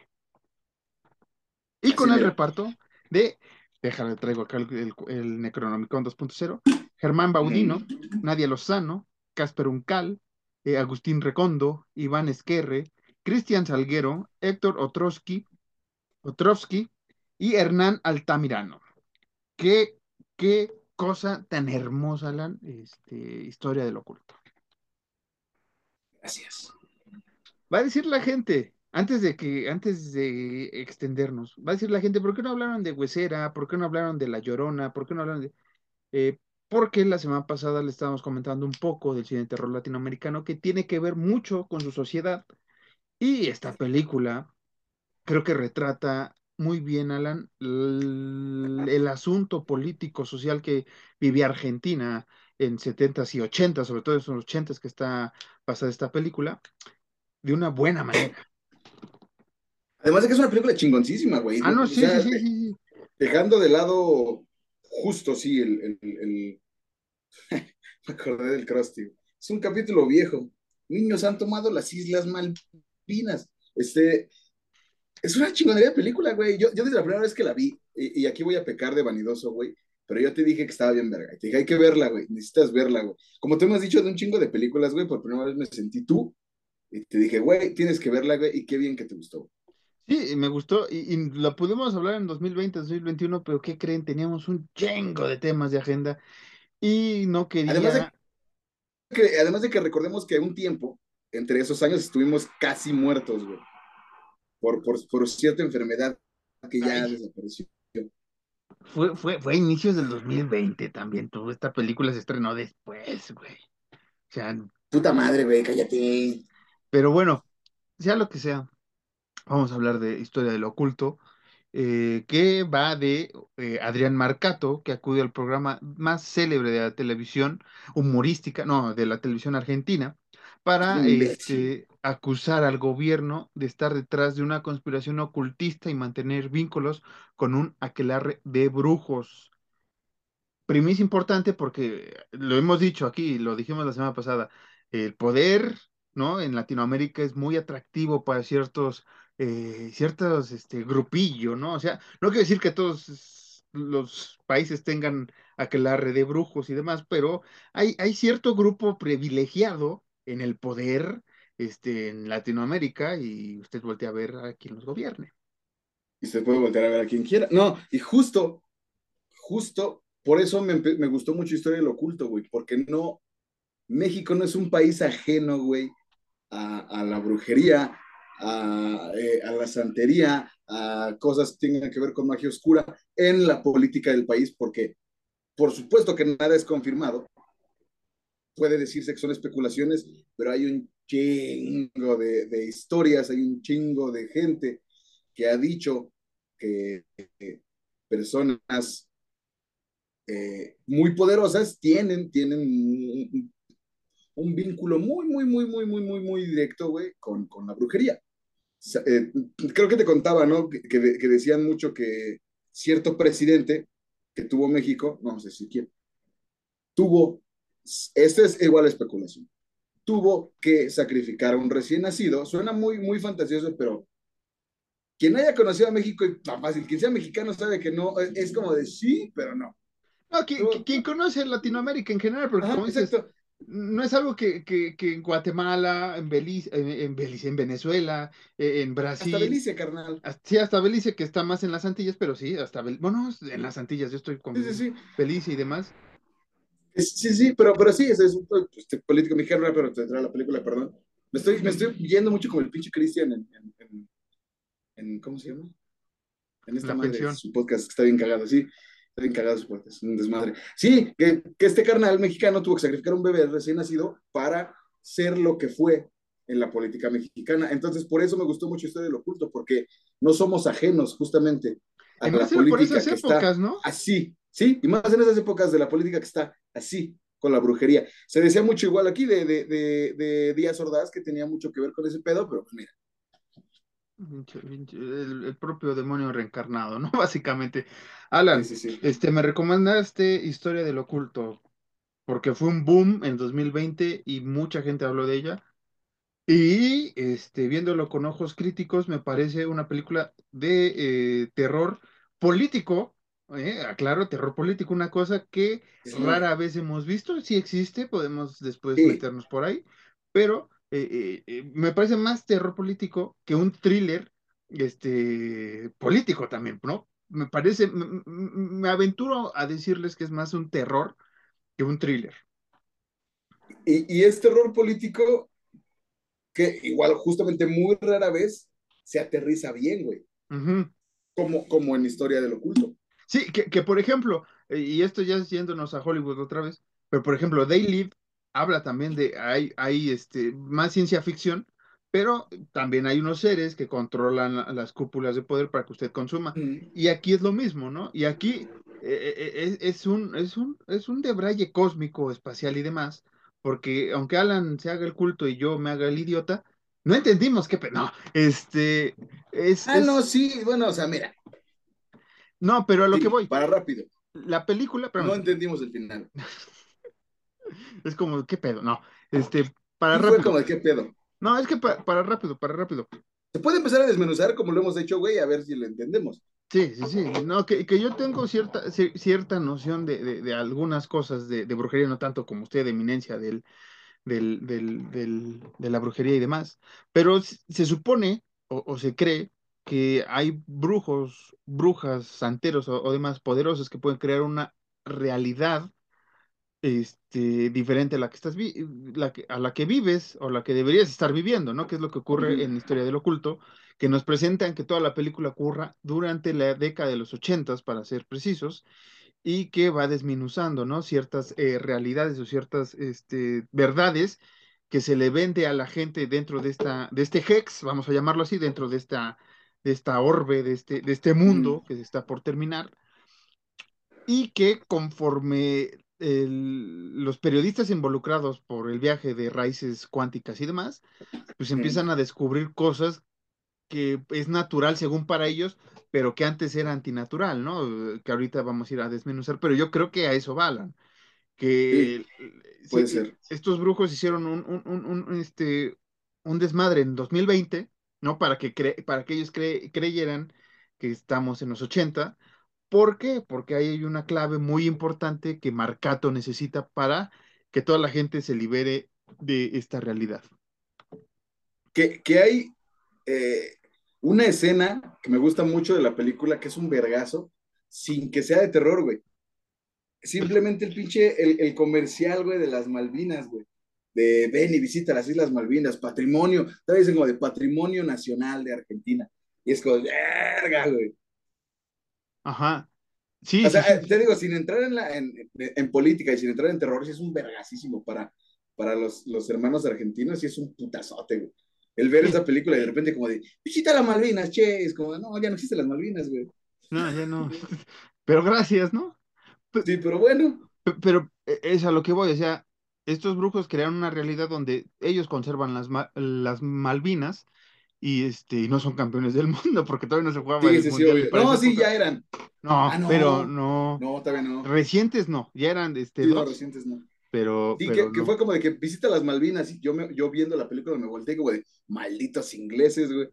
Y con el reparto de, déjame, traigo acá el, el, Necronomicon 2.0, Germán Baudino, Nadia Lozano, Casper Uncal, eh, Agustín Recondo, Iván Esquerre, Cristian Salguero, Héctor Otrowski, Otrovsky y Hernán Altamirano. Qué, qué cosa tan hermosa, la este, historia del oculto. Gracias. Va a decir la gente, antes de que, antes de extendernos, va a decir la gente, ¿por qué no hablaron de Huesera? ¿Por qué no hablaron de La Llorona? ¿Por qué no hablaron de...? Eh, porque la semana pasada le estábamos comentando un poco del cine de terror latinoamericano que tiene que ver mucho con su sociedad. Y esta película creo que retrata muy bien, Alan, el, asunto político, social que vivía Argentina en 70s y 80s, sobre todo en los 80s que está pasada esta película, de una buena manera. Además de que es una película chingoncísima, güey. Ah, no, sí, sí, sí, Dejando de lado justo, sí, el... el, [laughs] Me acordé del Krusty. Es un capítulo viejo. Niños han tomado las Islas Malvinas. Este... Es una chingonería de película, güey. Yo, yo desde la primera vez que la vi, y, aquí voy a pecar de vanidoso, güey, pero yo te dije que estaba bien verga. Te dije, hay que verla, güey. Necesitas verla, güey. Como tú me has dicho de un chingo de películas, güey, por primera vez me sentí tú. Y te dije, güey, tienes que verla, güey, y qué bien que te gustó. Sí, me gustó y, lo pudimos hablar en 2020, 2021, pero ¿qué creen? Teníamos un chingo de temas de agenda y no quería... Además de que, además de que recordemos que un tiempo, entre esos años, estuvimos casi muertos, güey, por, por, cierta enfermedad que ya desapareció. Fue, fue, fue a inicios del 2020 también, toda esta película se estrenó después, güey. O sea... Puta madre, güey, cállate. Pero bueno, sea lo que sea, vamos a hablar de historia del oculto, eh, que va de eh, Adrián Marcato, que acude al programa más célebre de la televisión humorística, no, de la televisión argentina, para este, acusar al gobierno de estar detrás de una conspiración ocultista y mantener vínculos con un aquelarre de brujos. Primicia importante porque lo hemos dicho aquí, lo dijimos la semana pasada, el poder, ¿no? En Latinoamérica es muy atractivo para ciertos eh, ciertos este, grupillo, ¿no? O sea, no quiero decir que todos los países tengan aquelarre de brujos y demás, pero hay, hay cierto grupo privilegiado en el poder este, en Latinoamérica y usted voltea a ver a quien los gobierne. Y usted puede voltear a ver a quien quiera. No, y justo, justo, por eso me, me gustó mucho Historia del Oculto, güey, porque no, México no es un país ajeno, güey, a, la brujería, eh, a, la santería, a cosas que tengan que ver con magia oscura en la política del país, porque por supuesto que nada es confirmado, puede decirse que son especulaciones, pero hay un chingo de, de historias, hay un chingo de gente que ha dicho que personas eh, muy poderosas tienen, tienen un, vínculo muy, muy, muy, muy, muy, muy, muy directo, güey, con, con la brujería. Eh, creo que te contaba, ¿no? Que, que, decían mucho que cierto presidente que tuvo México, no sé si quién, tuvo, esto es igual a especulación, tuvo que sacrificar a un recién nacido. Suena muy, muy fantasioso, pero quien haya conocido a México, y tan fácil, quien sea mexicano sabe que no, es como de sí, pero no. No, quien, conoce Latinoamérica en general, porque como dices, no es algo que, que, que, en Guatemala, en Belice, en, Belice, en Venezuela, e, en Brasil. Hasta Belice, carnal. Sí, hasta Belice, que está más en las Antillas, pero sí, hasta Belice. Bueno, en las Antillas, yo estoy con Belice y demás. Sí, sí, pero, pero sí, es, es un este, político mexicano, pero te trae la película, perdón. Me estoy, me estoy yendo mucho como el pinche Cristian en, en, en, ¿cómo se llama? En esta madre, su podcast que está bien cagado, sí bien cagado su podcast, un desmadre. Sí, que, que, este carnal mexicano tuvo que sacrificar un bebé recién nacido para ser lo que fue en la política mexicana. Entonces, por eso me gustó mucho esto del oculto, porque no somos ajenos justamente a la política que está ¿no? así, sí, y más en esas épocas de la política que está así con la brujería. Se decía mucho igual aquí de, de, de, de Díaz Ordaz, que tenía mucho que ver con ese pedo, pero pues mira, el, propio demonio reencarnado, ¿no? [laughs] Básicamente. Alan, este, me recomendaste Historia del Oculto, porque fue un boom en 2020 y mucha gente habló de ella. Y este, viéndolo con ojos críticos, me parece una película de eh, terror político, eh, aclaro, terror político, una cosa que rara vez hemos visto, si existe, podemos después meternos por ahí, pero eh, eh, eh, me parece más terror político que un thriller este, político también, ¿no? Me parece, me, aventuro a decirles que es más un terror que un thriller. Y, es terror político que igual justamente muy rara vez se aterriza bien, güey. como, como en Historia del Oculto. Sí, que, que por ejemplo, y esto ya es yéndonos a Hollywood otra vez, pero por ejemplo, They Live habla también de, hay, hay este, más ciencia ficción, pero también hay unos seres que controlan las cúpulas de poder para que usted consuma. Y aquí es lo mismo, ¿no? Y aquí eh, eh, eh, es, un, es, un, es un debraye cósmico, espacial y demás, porque aunque Alan se haga el culto y yo me haga el idiota, no entendimos qué, no, este, es... Ah, no, sí, bueno, o sea, mira. No, pero a lo que voy. Para rápido. La película... Pero... No entendimos el final. [laughs] Es como, ¿qué pedo? No, este, para rápido. Fue como, ¿qué pedo? No, es que para rápido, para rápido. Se puede empezar a desmenuzar como lo hemos hecho, güey, a ver si lo entendemos. Sí, sí, sí. No, que, que yo tengo cierta, cierta noción de, de, de algunas cosas de, de, brujería, no tanto como usted, de eminencia del, del, del, del, de la brujería y demás. Pero se supone o, o, se cree que hay brujos, brujas, santeros o, o demás poderosos que pueden crear una realidad este, diferente a la que estás la a la que vives o la que deberías estar viviendo, ¿no? Que es lo que ocurre en Historia del Oculto, que nos presentan que toda la película ocurra durante la década de los ochentas, para ser precisos, y que va desminuzando, ¿no? Ciertas eh, realidades o ciertas este, verdades que se le vende a la gente dentro de esta, de este hex, vamos a llamarlo así, dentro de esta, de esta orbe, de este, de este mundo que está por terminar, y que conforme los periodistas involucrados por el viaje de raíces cuánticas y demás, pues empiezan a descubrir cosas que es natural según para ellos, pero que antes era antinatural, ¿no? Que ahorita vamos a ir a desmenuzar, pero yo creo que a eso valan. Que puede ser. estos brujos hicieron un, un, un, este, un desmadre en 2020, ¿no? Para que, para que ellos creyeran que estamos en los 80, ¿Por qué? Porque ahí hay una clave muy importante que Marcato necesita para que toda la gente se libere de esta realidad. Que, que hay eh, una escena que me gusta mucho de la película, que es un vergazo, sin que sea de terror, güey. Simplemente el pinche, el, el comercial, güey, de las Malvinas, güey. De ven y visita las Islas Malvinas, patrimonio, tal vez como de patrimonio nacional de Argentina. Y es como, verga, güey. Ajá. Sí, o sea, te digo, sin entrar en, la, en, en, política y sin entrar en terror, es un vergasísimo para, para los, los hermanos argentinos sí es un putazote, güey. El ver esa película y de repente como de, visita las Malvinas, che, es como, no, ya no existen las Malvinas, güey. No, ya no. [laughs] Pero gracias, ¿no? Sí, pero bueno. Pero e, es a lo que voy, o sea, estos brujos crearon una realidad donde ellos conservan las, las Malvinas y este no son campeones del [laughs] mundo porque todavía no se jugaba el mundial no sí ya eran ah, no, pero no no todavía no recientes no ya eran este sí, dos, recientes no pero, sí, que, fue como de que visita las Malvinas y yo me, yo viendo la película me volteé de malditos ingleses güey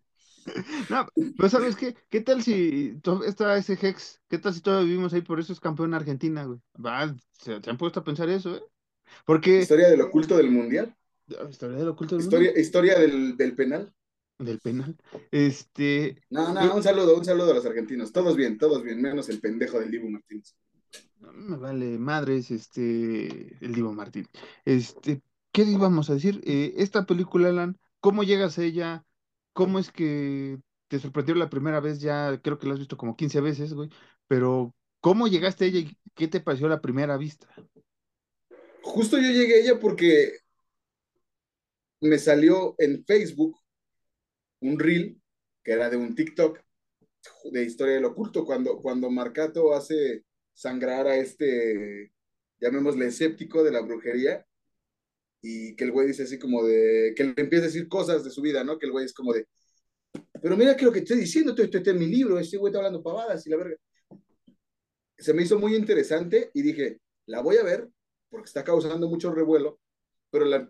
[laughs] no, pero ¿sabes qué? ¿Qué tal si está ese Hex? ¿Qué tal si todavía vivimos ahí? Por eso es campeón Argentina, güey. Va, se, han puesto a pensar eso, ¿eh? Porque... Historia del oculto del mundial. Ah, historia del oculto del historia, mundial. Historia del, del penal del penal. Este. No, no, un saludo, un saludo a los argentinos. Todos bien, todos bien, menos el pendejo del Divo Martínez. me vale madres, este, el Divo Martín. Este, ¿qué íbamos a decir? Eh, esta película, Alan, ¿cómo llegas a ella? ¿Cómo es que te sorprendió la primera vez? Ya creo que la has visto como 15 veces, güey. Pero, ¿cómo llegaste a ella y qué te pareció la primera vista? Justo yo llegué a ella porque me salió en Facebook un reel que era de un TikTok de historia del oculto, cuando, cuando Marcato hace sangrar a este, llamémosle escéptico de la brujería, y que el güey dice así como de, que le empieza a decir cosas de su vida, ¿no? Que el güey es como de, pero mira que lo que estoy diciendo, esto, esto está en mi libro, este güey está hablando pavadas y la verga. Se me hizo muy interesante y dije, la voy a ver porque está causando mucho revuelo, pero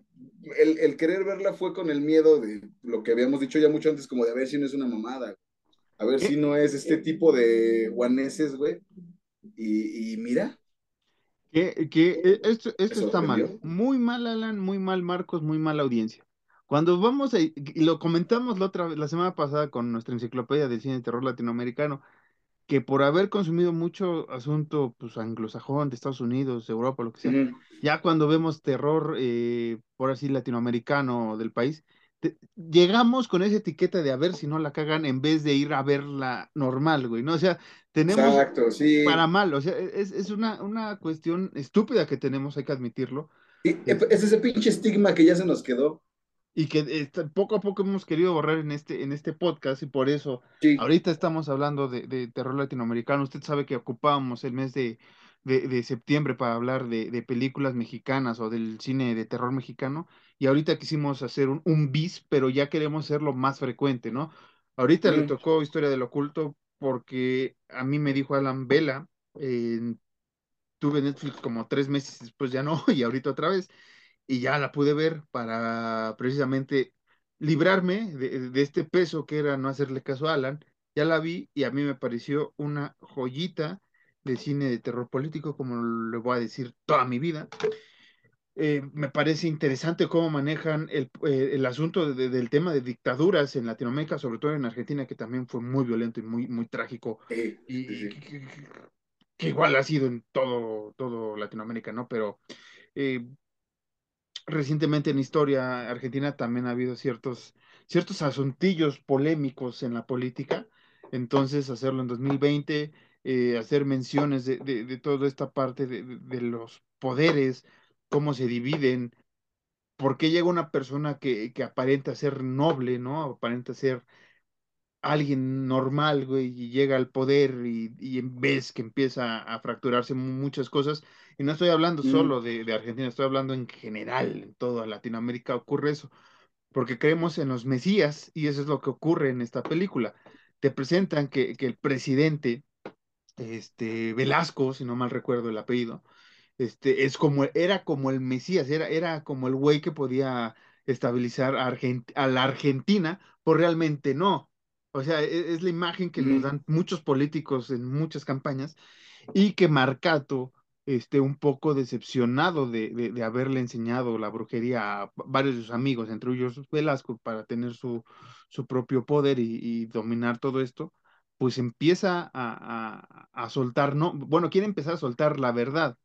el, querer verla fue con el miedo de lo que habíamos dicho ya mucho antes, como de a ver si no es una mamada, a ver si no es este tipo de guaneses, güey. Y, mira. Que, que esto, esto está mal. Muy mal, Alan, muy mal, Marcos, muy mala audiencia. Cuando vamos a, y lo comentamos la otra la semana pasada con nuestra enciclopedia del cine de terror latinoamericano, que por haber consumido mucho asunto pues, anglosajón de Estados Unidos, Europa, lo que sea, ya cuando vemos terror, eh, por así latinoamericano del país, llegamos con esa etiqueta de a ver si no la cagan en vez de ir a verla normal, güey, ¿no? O sea, tenemos Exacto, sí. para mal, o sea, es, es una, una cuestión estúpida que tenemos, hay que admitirlo. Y es ese pinche estigma que ya se nos quedó y que poco a poco hemos querido borrar en este, en este podcast y por eso ahorita estamos hablando de, terror latinoamericano. Usted sabe que ocupábamos el mes de, de septiembre para hablar de, películas mexicanas o del cine de terror mexicano y ahorita quisimos hacer un, un bis, pero ya queremos hacerlo más frecuente, ¿no? Ahorita le tocó Historia del Oculto porque a mí me dijo Alan Vela, tuve Netflix como tres meses después ya no, [laughs] y ahorita otra vez y ya la pude ver para precisamente librarme de, este peso que era no hacerle caso a Alan. Ya la vi y a mí me pareció una joyita de cine de terror político, como le voy a decir toda mi vida. Eh, me parece interesante cómo manejan el, eh, asunto del tema de dictaduras en Latinoamérica, sobre todo en Argentina, que también fue muy violento y muy, muy trágico. y, Que, igual ha sido en todo, todo Latinoamérica, ¿no? Pero eh, recientemente en historia argentina también ha habido ciertos, ciertos asuntillos polémicos en la política. Entonces, hacerlo en 2020, eh, hacer menciones de, de, toda esta parte de, de, los poderes, cómo se dividen, por qué llega una persona que, que aparenta ser noble, ¿no? Aparenta ser alguien normal, güey, y llega al poder y, y vez que empieza a fracturarse muchas cosas, y no estoy hablando mm. solo de, de, Argentina, estoy hablando en general, en toda Latinoamérica ocurre eso, porque creemos en los mesías y eso es lo que ocurre en esta película. Te presentan que, que el presidente, este, Velasco, si no mal recuerdo el apellido, este, es como, era como el mesías, era, era como el güey que podía estabilizar a, a la Argentina, pues realmente no o sea, e-, es, la imagen que nos dan muchos políticos en muchas campañas y que Marcato esté un poco decepcionado de, de, haberle enseñado la brujería a varios de sus amigos, entre ellos Velasco, para tener su, su propio poder y, dominar todo esto, pues empieza a, a, a, soltar, no, bueno, quiere empezar a soltar la verdad.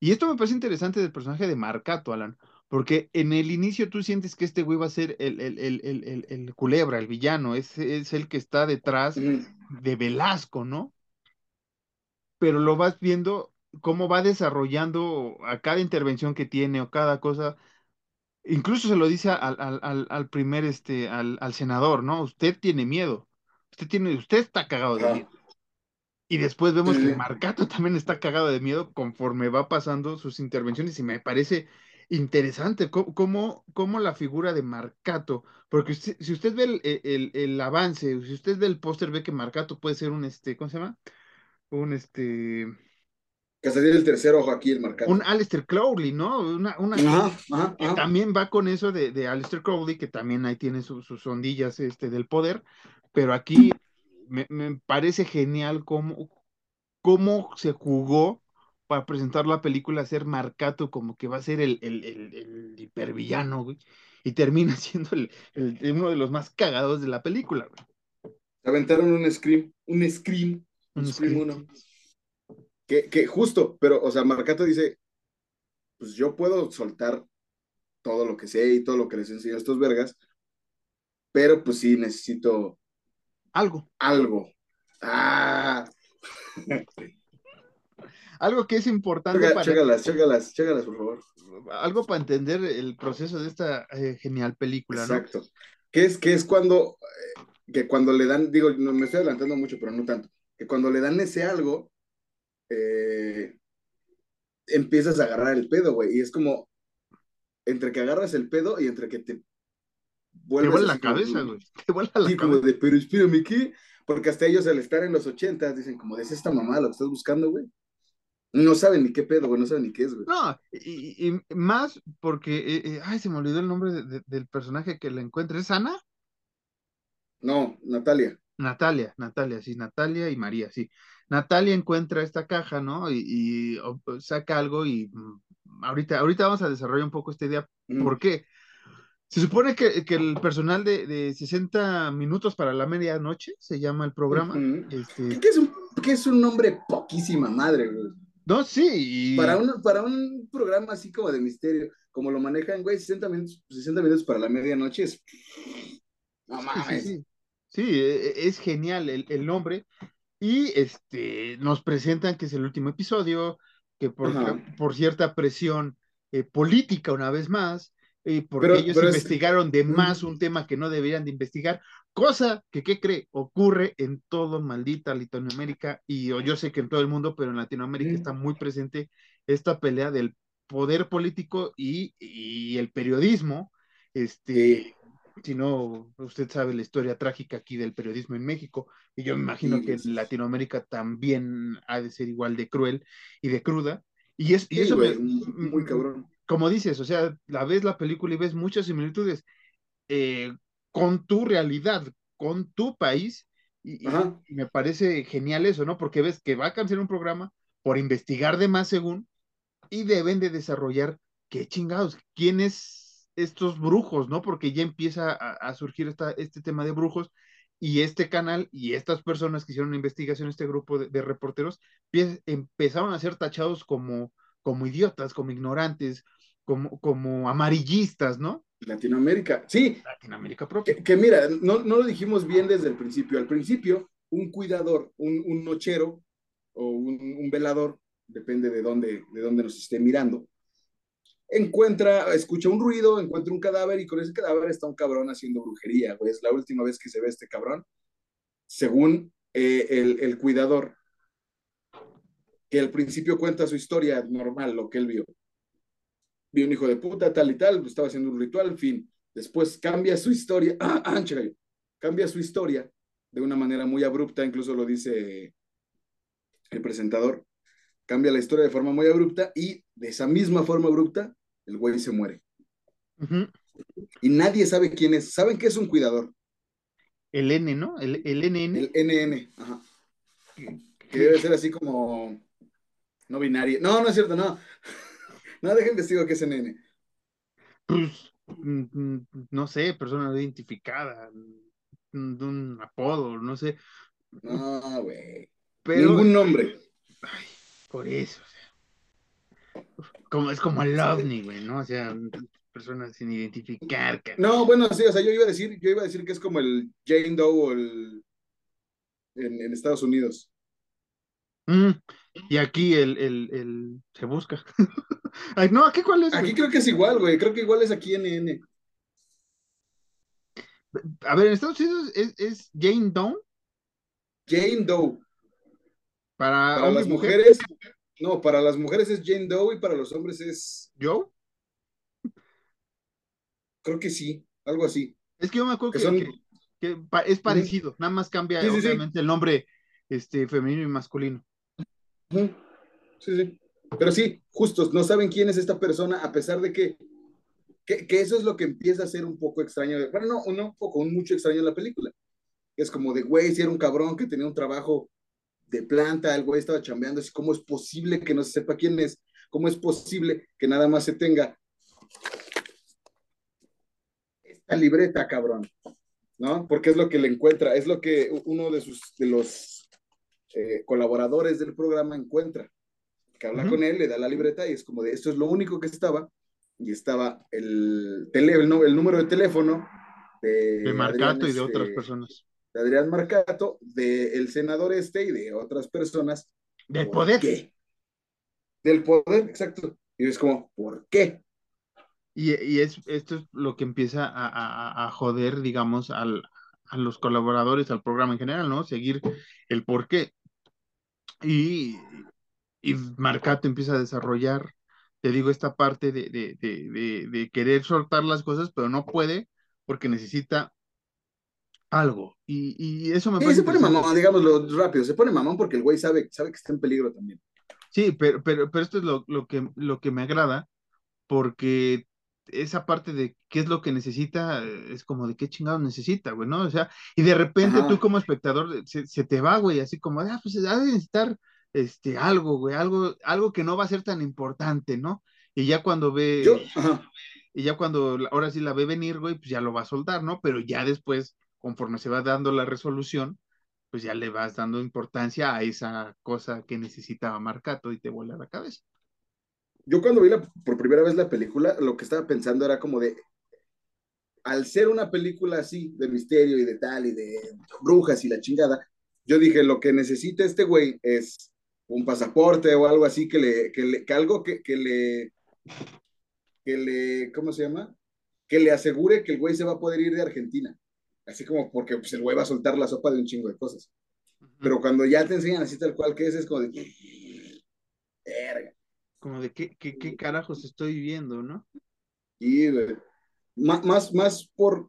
Y esto me parece interesante del personaje de Marcato, Alan, porque en el inicio tú sientes que este güey va a ser el, el, el, el culebra, el villano, es, es, el que está detrás de Velasco, ¿no? Pero lo vas viendo cómo va desarrollando a cada intervención que tiene o cada cosa, incluso se lo dice al, al, al, primer, este, al, al senador, ¿no? Usted tiene miedo, usted tiene, usted está cagado de miedo. Y después vemos Sí, que. Marcato también está cagado de miedo conforme va pasando sus intervenciones y me parece interesante cómo, cómo, cómo la figura de Marcato, porque usted- si usted ve el, el- el avance, si usted ve el póster, ve que Marcato puede ser un, este, ¿cómo se llama? Un, este, Que se tiene el tercer ojo aquí, el marcato. un Aleister Crowley, ¿no? Una, una Ajá, ajá, que ajá. también va con eso de, de Aleister Crowley, que también ahí tiene su- sus ondillas este, del poder, pero aquí me, me parece genial cómo, cómo se jugó para presentar la película, hacer Marcato como que va a ser el, el, el, el hipervillano, güey, y termina [laughs] siendo el, el- uno de los más cagados de la película, güey. Aventaron un Scream, un Scream, un Un Scream Scream. 1. Que, que justo, pero, o sea, Marcato dice, pues yo puedo soltar todo lo que sé y todo lo que les enseño a estos vergas, pero pues sí necesito Algo, algo. Ah, [laughs] algo que es importante para, chégalas, chégalas, chégalas, por favor. algo para entender el proceso de esta eh, genial película, ¿no? Exacto. Que es, que es cuando, eh, que cuando le dan, digo, no, me estoy adelantando mucho, pero no tanto, que cuando le dan ese algo, eh, empiezas a agarrar el pedo, güey, y es como, entre que agarras el pedo y entre que te Te vuelves vuela la cabeza, güey. Te vuela la Sí, como cabeza. de, pero espérame, ¿qué? Porque hasta ellos al estar en los ochentas dicen como, ¿es esta mamá lo que estás buscando, güey? No saben ni qué pedo, güey, no saben ni qué es, güey. No, y, y más porque, eh, eh, ay, se me olvidó el nombre de- de- del personaje que la encuentra. ¿Es Ana? No, Natalia. Natalia, Natalia, sí, Natalia y María, sí. Natalia encuentra esta caja, ¿no? Y, y, o- o saca algo y mm, ahorita, ahorita vamos a desarrollar un poco esta idea. Mm. ¿Por qué? Se supone que, que el personal de, de 60 minutos para la medianoche, se llama el programa. Este, ¿Qué es un, qué es un nombre poquísima madre, güey? no, sí, y Para un, para un programa así como de misterio, como lo manejan, güey, 60 minutos, 60 minutos para la medianoche es... No sí, mames. sí, sí. Sí, e- e- es genial el, el nombre. Y este, nos presentan que es el último episodio, que por, Ajá. por cierta presión eh, política, una vez más, eh, porque Pero- ellos pero es- investigaron de más un tema que no deberían de investigar, cosa que, ¿qué cree? Ocurre en todo maldita Latinoamérica, y yo, sé que en todo el mundo, pero en Latinoamérica está muy presente esta pelea del poder político y, y el periodismo, este, Sí. Si no, usted sabe la historia trágica aquí del periodismo en México, y yo me imagino que en Latinoamérica también ha de ser igual de cruel y de cruda. Y, es, y Sí, eso me, güey, muy cabrón. como dices, o sea, la ves la película y ves muchas similitudes eh, con tu realidad, con tu país, y, y- me parece genial eso, ¿no? Porque ves que va a cancelar un programa por investigar de más según, y deben de desarrollar, qué chingados, quiénes estos brujos, ¿no? Porque ya empieza a, a surgir esta, este tema de brujos y este canal y estas personas que hicieron una investigación, este grupo de, de reporteros, pie- empezaron a ser tachados como, como idiotas, como ignorantes, como, como amarillistas, ¿no? Latinoamérica. Sí, Latinoamérica propia. que, que mira, no, no lo dijimos bien desde el principio. Al principio, un cuidador, un, un nochero o un, un velador, depende de dónde, de dónde nos esté mirando, encuentra, escucha un ruido, encuentra un cadáver y con ese cadáver está un cabrón haciendo brujería, güey. Es la última vez que se ve este cabrón. Según eh, el, el cuidador, que al principio cuenta su historia normal, lo que él vio. Vio un hijo de puta, tal y tal, pues, estaba haciendo un ritual, fin. Después cambia su historia, [clears throat] ah, cambia su historia de una manera muy abrupta, incluso lo dice el presentador, cambia la historia de forma muy abrupta y de esa misma forma abrupta, el güey se muere. Y nadie sabe quién es. ¿Saben qué es un cuidador? El N, ¿no? El, el NN. El NN, ajá. Que debe ser así como no binario. No, no es cierto, no. [laughs] No, deja investigo qué es NN. Pues, mm, mm, no sé, persona no identificada, mm, de un apodo, no sé, No, güey. pero Ningún nombre. ay, por eso, como, es como el ovni, güey, ¿no? O sea, personas sin identificar, cara. No, bueno, sí, o sea, yo iba a decir, yo iba a decir que es como el Jane Doe o el en, en Estados Unidos. Mm, y aquí el, el, el, se busca. [laughs] Ay, no, ¿aquí cuál es? Aquí creo que es igual, güey. Creo que igual es aquí NN. A ver, en Estados Unidos es, es Jane Doe. Jane Doe. Para, Para las mujeres, no, para las mujeres es Jane Doe y para los hombres es, ¿Joe? creo que sí, algo así. Es que yo me acuerdo Que que, son- que- es parecido, nada más cambia Sí, sí, sí. obviamente el nombre este, femenino y masculino. Sí, sí. Pero sí, justos, no saben quién es esta persona, a pesar de que, que, que eso es lo que empieza a ser un poco extraño. Bueno, no, no un poco, un mucho extraño en la película. Es como de, güey, si era un cabrón que tenía un trabajo de planta, el güey estaba chambeando, así, ¿cómo es posible que no se sepa quién es? ¿Cómo es posible que nada más se tenga esta libreta, cabrón? ¿No? Porque es lo que le encuentra, es lo que uno de, sus, de los eh, colaboradores del programa encuentra que habla con él, le da la libreta y es como de esto es lo único que estaba. Y estaba el, tele, el, número de teléfono de, De Marcato Adrián, y de otras este, personas. De Adrián Marcato, del senador este y de otras personas. Del ¿Por poder. qué? Del poder, exacto. Y es como, ¿por qué? Y, y es, esto es lo que empieza a, a- a joder, digamos, al, a los colaboradores, al programa en general, ¿no? Seguir el por qué. Y, y Marcato empieza a desarrollar, te digo, esta parte de, de, de, de, de querer soltar las cosas, pero no puede porque necesita algo. Y, y eso me Sí, parece se pone mamón, digámoslo rápido, se pone mamón porque el güey sabe, sabe que está en peligro también. Sí, pero, pero, pero esto es lo, lo que, lo que me agrada, porque esa parte de qué es lo que necesita, eh, es como de qué chingados necesita, güey, ¿no? O sea, y de repente Ajá. tú como espectador eh, se, se te va, güey, así como, ah, pues ha de necesitar este, algo, güey, algo, algo que no va a ser tan importante, ¿no? Y ya cuando ve, Yo, y ya cuando ahora sí la ve venir, güey, pues ya lo va a soltar, ¿no? Pero ya después, conforme se va dando la resolución, pues ya le vas dando importancia a esa cosa que necesitaba Marcato y te vuela la cabeza. yo cuando vi la, por primera vez la película, lo que estaba pensando era como de, al ser una película así, de misterio y de tal, y de brujas y la chingada, yo dije, lo que necesita este güey es un pasaporte o algo así que le, que le, que algo que, le, que le, ¿cómo se llama? Que le asegure que el güey se va a poder ir de Argentina. Así como porque pues, el güey va a soltar la sopa de un chingo de cosas. Pero cuando ya te enseñan así tal cual que es, es como de... Verga. como de qué, qué, qué carajos estoy viviendo, ¿no? Y güey, má- más, más por,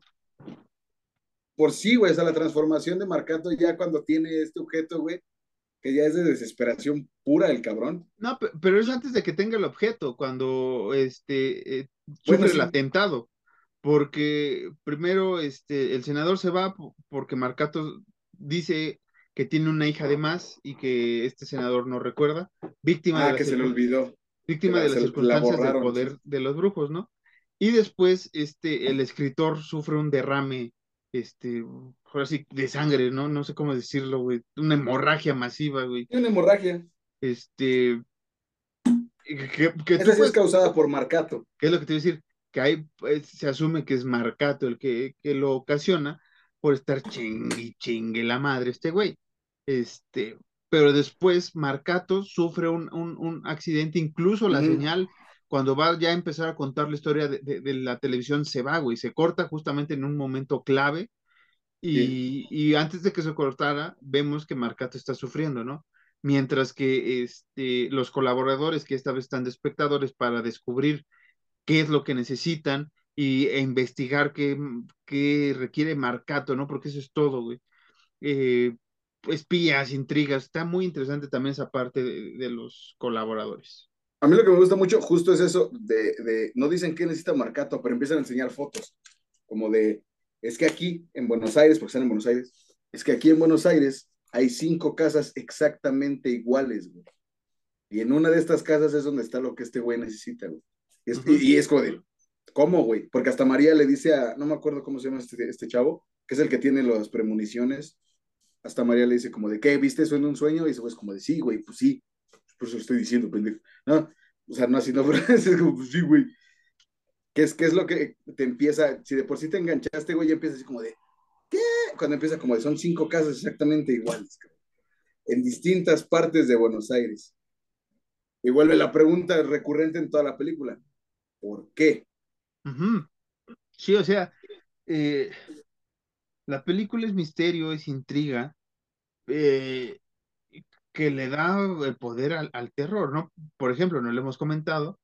por sí, güey, o sea, la transformación de Marcato ya cuando tiene este objeto, güey, que ya es de desesperación pura el cabrón. No, pe- pero es antes de que tenga el objeto, cuando este eh, Bueno, sufre sí. el atentado, porque primero este el senador se va po- porque Marcato dice que tiene una hija de más y que este senador no recuerda, víctima de Ah, las que se le olvidó. víctima de las la circunstancias del poder de los brujos, ¿no? Y después este el escritor sufre un derrame este ahora sí de sangre, ¿no? No sé cómo decirlo, güey, una hemorragia masiva, güey. Una hemorragia. Este que, que tú Esa sí es puedes- causada por Marcato. ¿Qué es lo que te iba a decir? Que ahí pues, se asume que es Marcato el que, que lo ocasiona por estar chingue y chingue la madre este güey. Este, pero después Marcato sufre un, un, un accidente, incluso la señal, cuando va ya a empezar a contar la historia de, de- de la televisión, se va, güey, se corta justamente en un momento clave. Y, y antes de que se cortara, vemos que Marcato está sufriendo, ¿no? Mientras que este, los colaboradores que esta vez están de espectadores para descubrir qué es lo que necesitan y, e investigar qué, qué requiere Marcato, ¿no? Porque eso es todo, güey. Eh, espías, intrigas, está muy interesante también esa parte de, de los colaboradores. A mí lo que me gusta mucho justo es eso de, de no dicen qué necesita Marcato, pero empiezan a enseñar fotos, como de, es que aquí en Buenos Aires, porque están en Buenos Aires, es que aquí en Buenos Aires hay cinco casas exactamente iguales, güey. Y en una de estas casas es donde está lo que este güey necesita, güey. Y es, Ujú. y, y es como de, ¿cómo, güey? Porque hasta María le dice a, no me acuerdo cómo se llama este, este chavo, que es el que tiene las premoniciones. Hasta María le dice como de, ¿qué? ¿Viste eso en un sueño? Y ese güey es como de, sí, güey, pues sí. Por eso lo estoy diciendo, pendejo. No, o sea, no así, no, [laughs] pero es como, pues sí, güey. ¿Qué es, ¿Qué es lo que te empieza? Si de por sí te enganchaste, güey, ya empieza así como de, ¿qué? Cuando empieza como de, son cinco casas exactamente iguales, cabrón. en distintas partes de Buenos Aires. Y vuelve la pregunta recurrente en toda la película. ¿Por qué? Sí, o sea, eh, la película es misterio, es intriga, eh, que le da el poder al, terror, ¿no? Por ejemplo, no lo hemos comentado,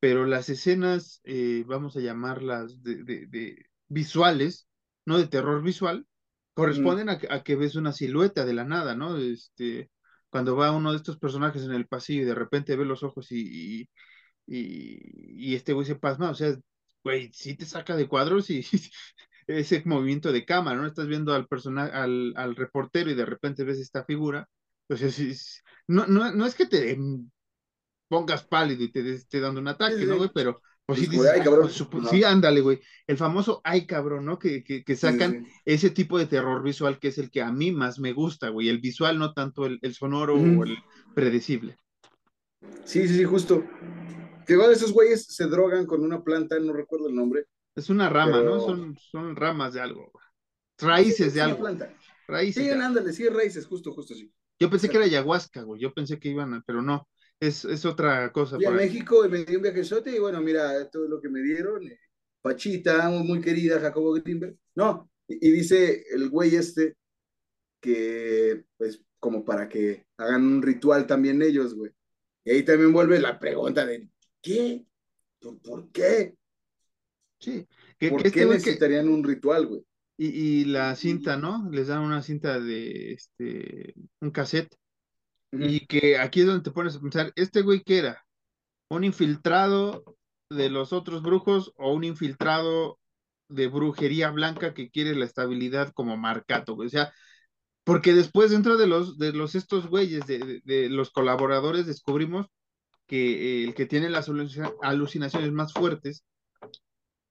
pero las escenas, eh, vamos a llamarlas de, visuales, no de terror visual, corresponden a, que ves una silueta de la nada, ¿no? Este, cuando va uno de estos personajes en el pasillo y de repente ve los ojos y, y, este güey se pasma, o sea, güey, sí te saca de cuadros y [laughs] ese movimiento de cámara, ¿no? Estás viendo al personaje, al, al reportero y de repente ves esta figura, pues es, no, no, no es que te pongas pálido y te esté dando un ataque, ¿no, güey? Pero pues, sí, dices, pues, sí, ándale, güey. El famoso ay, cabrón, ¿no? Que, que, que sacan ese tipo de terror visual que es el que a mí más me gusta, güey. El visual, no tanto el, el sonoro o el predecible. Sí, sí, sí, justo. Que igual esos güeyes se drogan con una planta, no recuerdo el nombre. Es una rama, ¿no? Son, son ramas de algo. Raíces de algo. Planta. Raíces. Sí, ándale, sí, raíces, justo, justo, sí. Yo pensé que era ayahuasca, güey. Yo pensé que iban a, pero no es, es otra cosa. Fui a México y me di un viajezote y bueno, mira, todo lo que me dieron. Eh, Pachita, muy querida, Jacobo Grimberg. No, y, dice el güey este que, pues, como para que hagan un ritual también ellos, güey. Y ahí también vuelve la pregunta de, ¿qué? ¿Por, qué? Sí. ¿Por qué este necesitarían un ritual, güey? Y, y, la cinta, ¿no? Les dan una cinta de, este, un cassette y que aquí es donde te pones a pensar, ¿este güey qué era? ¿Un infiltrado de los otros brujos o un infiltrado de brujería blanca que quiere la estabilidad como Marcato? O sea, porque después dentro de los, de los estos güeyes, de, de, los colaboradores, descubrimos que el que tiene las alucinaciones más fuertes,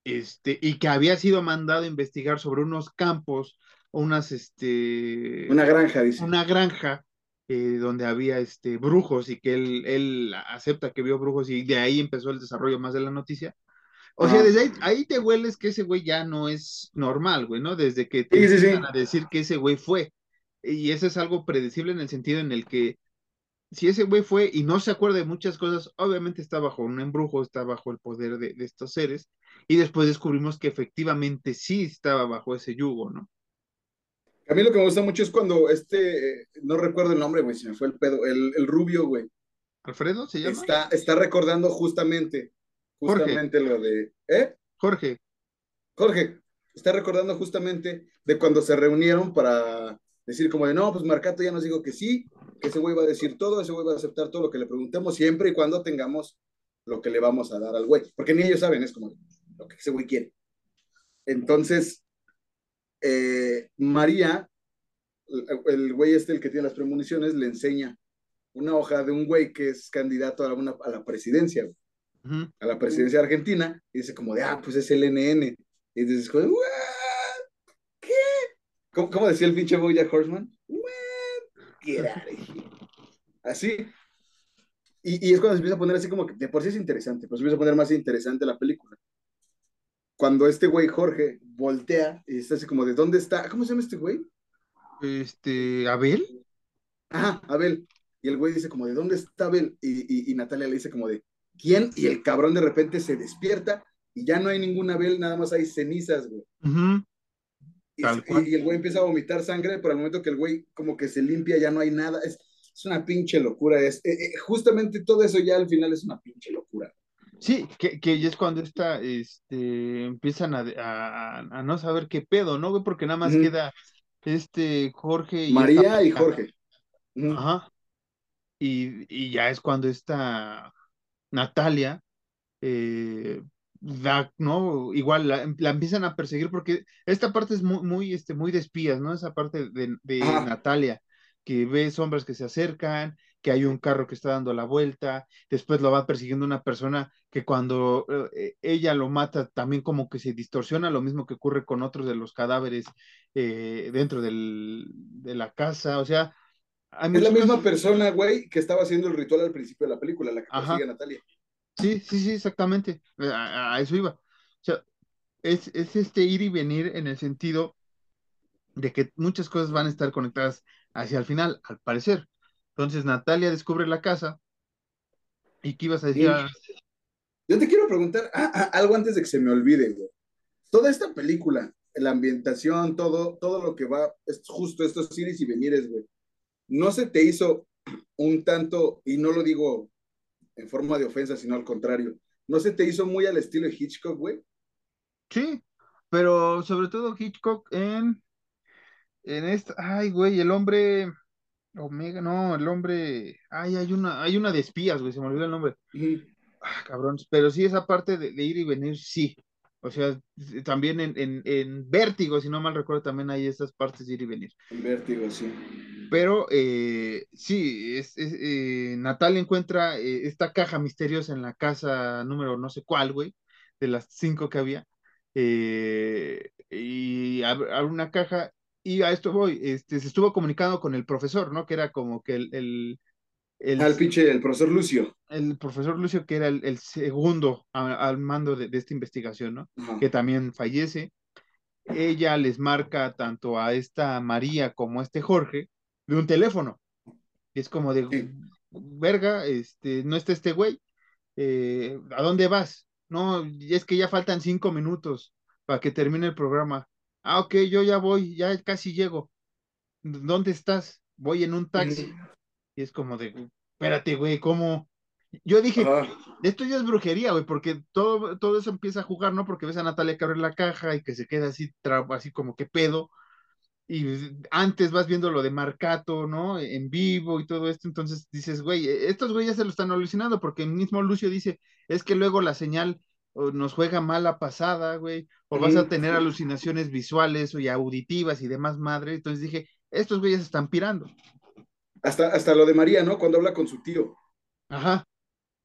este, y que había sido mandado a investigar sobre unos campos, unas, este... Una granja, dice. Una granja eh, donde había este, brujos y que él, él acepta que vio brujos y de ahí empezó el desarrollo más de la noticia. O sea, desde ahí, te hueles que ese güey ya no es normal, güey, ¿no? Desde que te empiezan a decir que ese güey fue. Y eso es algo predecible en el sentido en el que si ese güey fue y no se acuerda de muchas cosas, obviamente está bajo un embrujo, está bajo el poder de, de estos seres. Y después descubrimos que efectivamente sí estaba bajo ese yugo, ¿no? A mí lo que me gusta mucho es cuando este, no recuerdo el nombre, güey, se me fue el pedo, el, el rubio, güey. ¿Alfredo se llama? Está, está recordando justamente, justamente lo de, ¿eh? Jorge. Jorge, está recordando justamente de cuando se reunieron para decir como de, no, pues Marcato ya nos dijo que sí, que ese güey va a decir todo, ese güey va a aceptar todo lo que le preguntemos siempre y cuando tengamos lo que le vamos a dar al güey, porque ni ellos saben, es como lo que ese güey quiere. Entonces, eh, María, el, güey este, el que tiene las premoniciones, le enseña una hoja de un güey que es candidato a, una, a la presidencia, a la presidencia argentina, y dice como de, ah, pues es el NN. Y dices, ¿qué? ¿Cómo, decía el pinche Boya Horseman? Así. Y, y, es cuando se empieza a poner así como que de por sí es interesante, pues se empieza a poner más interesante la película cuando este güey Jorge voltea y está así como de ¿dónde está? ¿Cómo se llama este güey? Este, Abel. Ajá, Abel. Y el güey dice como de ¿dónde está Abel? Y, Natalia le dice como de ¿quién? Y el cabrón de repente se despierta y ya no hay ningún Abel, nada más hay cenizas, güey. Y, el güey empieza a vomitar sangre, pero al momento que el güey como que se limpia ya no hay nada. Es, una pinche locura. Es, eh, eh, justamente todo eso ya al final es una pinche locura. Sí, que, que es cuando está, este, empiezan a, a, no saber qué pedo, ¿no? Porque nada más queda este Jorge y María y Jorge. Ajá. Y, y, ya es cuando está Natalia eh, da, ¿no? Igual la, empiezan a perseguir porque esta parte es muy, muy, este, muy de espías, ¿no? Esa parte de, de Natalia, que ve sombras que se acercan, que hay un carro que está dando la vuelta, después lo va persiguiendo una persona que cuando eh, ella lo mata también como que se distorsiona, lo mismo que ocurre con otros de los cadáveres eh, dentro del, de la casa, o sea... Es la misma persona, güey, que estaba haciendo el ritual al principio de la película, la que persigue a Natalia. Sí, sí, sí, exactamente, a, eso iba. O sea, es, es este ir y venir en el sentido de que muchas cosas van a estar conectadas hacia el final, al parecer Entonces Natalia descubre la casa. ¿Y qué ibas a decir? Yo te quiero preguntar ah, ah, algo antes de que se me olvide, güey. Toda esta película, la ambientación, todo, todo lo que va, es justo estos series y venires, güey. ¿No se te hizo un tanto, y no lo digo en forma de ofensa, sino al contrario, ¿no se te hizo muy al estilo de Hitchcock, güey? Sí, pero sobre todo Hitchcock en, en esta, ay, güey, el hombre, Omega, no, el hombre, ay, hay una, hay una de espías, güey, se me olvidó el nombre. Ah, cabrón, pero sí, esa parte de, ir y venir, sí. O sea, también en, en, en, Vértigo, si no mal recuerdo, también hay esas partes de ir y venir. En Vértigo, sí. Pero eh, sí, es, eh, Natalia encuentra eh, esta caja misteriosa en la casa número no sé cuál, güey, de las cinco que había. y abre, una caja y a esto voy, este, se estuvo comunicando con el profesor, ¿no? Que era como que el... el, el Al pinche, el profesor Lucio. El profesor Lucio, que era el, segundo al mando de, esta investigación, ¿no? Que también fallece. Ella les marca tanto a esta María como a este Jorge de un teléfono. es como de, verga, este, no está este güey. Eh, ¿A dónde vas? No, es que ya faltan cinco minutos para que termine el programa. Ah, ok, yo ya voy, ya casi llego. ¿Dónde estás? Voy en un taxi. Y es como de, espérate, güey, ¿cómo? Yo dije, esto ya es brujería, güey, porque todo, todo eso empieza a jugar, ¿no? Porque ves a Natalia que abre la caja y que se queda así, así como que pedo y antes vas viendo lo de Marcato, ¿no? En vivo y todo esto, entonces dices, güey, e, estos güeyes se lo están alucinando porque el mismo Lucio dice, es que luego la señal nos juega mala pasada, güey, o vas a tener alucinaciones visuales y auditivas y demás madre, entonces dije, estos güeyes están pirando. Hasta, hasta lo de María, ¿no? Cuando habla con su tío. Ajá.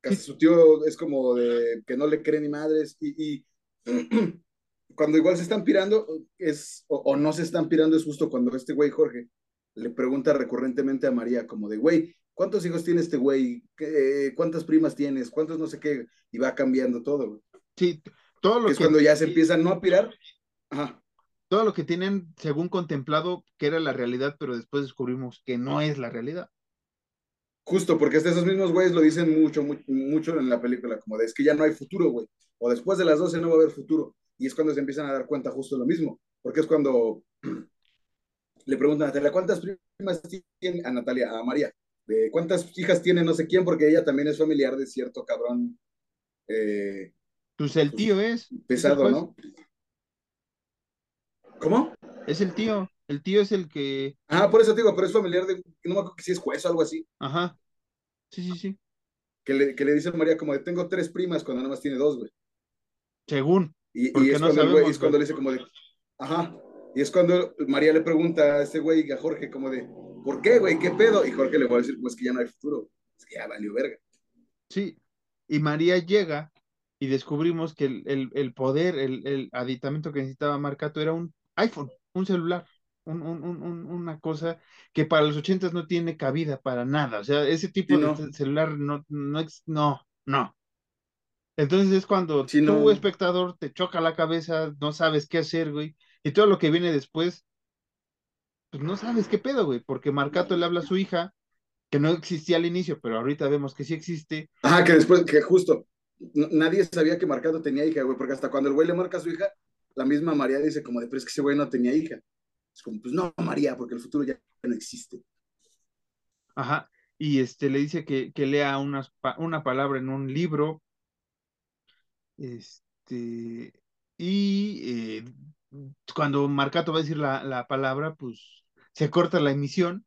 Casi su tío es como de que no le cree ni madres y, y [clears throat] cuando igual se están pirando, es, o, no se están pirando, es justo cuando este güey Jorge le pregunta recurrentemente a María, como de, güey, ¿cuántos hijos tiene este güey? ¿Cuántas primas tienes? ¿Cuántos no sé qué? Y va cambiando todo, güey. Sí, todo lo que... Es cuando ya se empiezan no a pirar. Ajá. Todo lo que tienen, según contemplado, que era la realidad, pero después descubrimos que no es la realidad. Justo, porque hasta esos mismos güeyes lo dicen mucho, mucho, mucho en la película, como de, es que ya no hay futuro, güey. O después de las 12 no va a haber futuro y es cuando se empiezan a dar cuenta justo lo mismo, porque es cuando [clears throat] le preguntan a Natalia, ¿cuántas primas tiene a Natalia, a María? ¿De cuántas hijas tiene no sé quién? Porque ella también es familiar de cierto cabrón. Eh, pues el tío es. Pesado, ¿no? ¿Cómo? Es el tío. El tío es el que. Ah, por eso digo, pero es familiar de. No me acuerdo si es juez o algo así. Ajá. Sí, sí, sí. Que le, que le dice a María como de tengo tres primas cuando nada más tiene dos, güey. Según. Y, es, cuando, le dice como de, ajá, y es cuando María le pregunta a ese güey, a Jorge, como de, ¿por qué, güey? ¿Qué pedo? Y Jorge le va a decir, pues que ya no hay futuro, es que ya valió verga. Sí, y María llega y descubrimos que el, el, poder, el, el, aditamento que necesitaba Marcato era un iPhone, un celular, un, un, un, una cosa que para los ochentas no tiene cabida para nada. O sea, ese tipo de celular no, no, no, no. Entonces es cuando tu espectador te choca la cabeza, no sabes qué hacer, güey, y todo lo que viene después, pues no sabes qué pedo, güey, porque Marcato le habla a su hija, que no existía al inicio, pero ahorita vemos que sí existe. Ah, que después, que justo, nadie sabía que Marcato tenía hija, güey, porque hasta cuando el güey le marca a su hija, la misma María dice como de, pero es que ese güey no tenía hija. Es como, pues no, María, porque el futuro ya no existe. Ajá, y este le dice que, que lea una, una palabra en un libro este, y eh, cuando Marcato va a decir la, palabra, pues se corta la emisión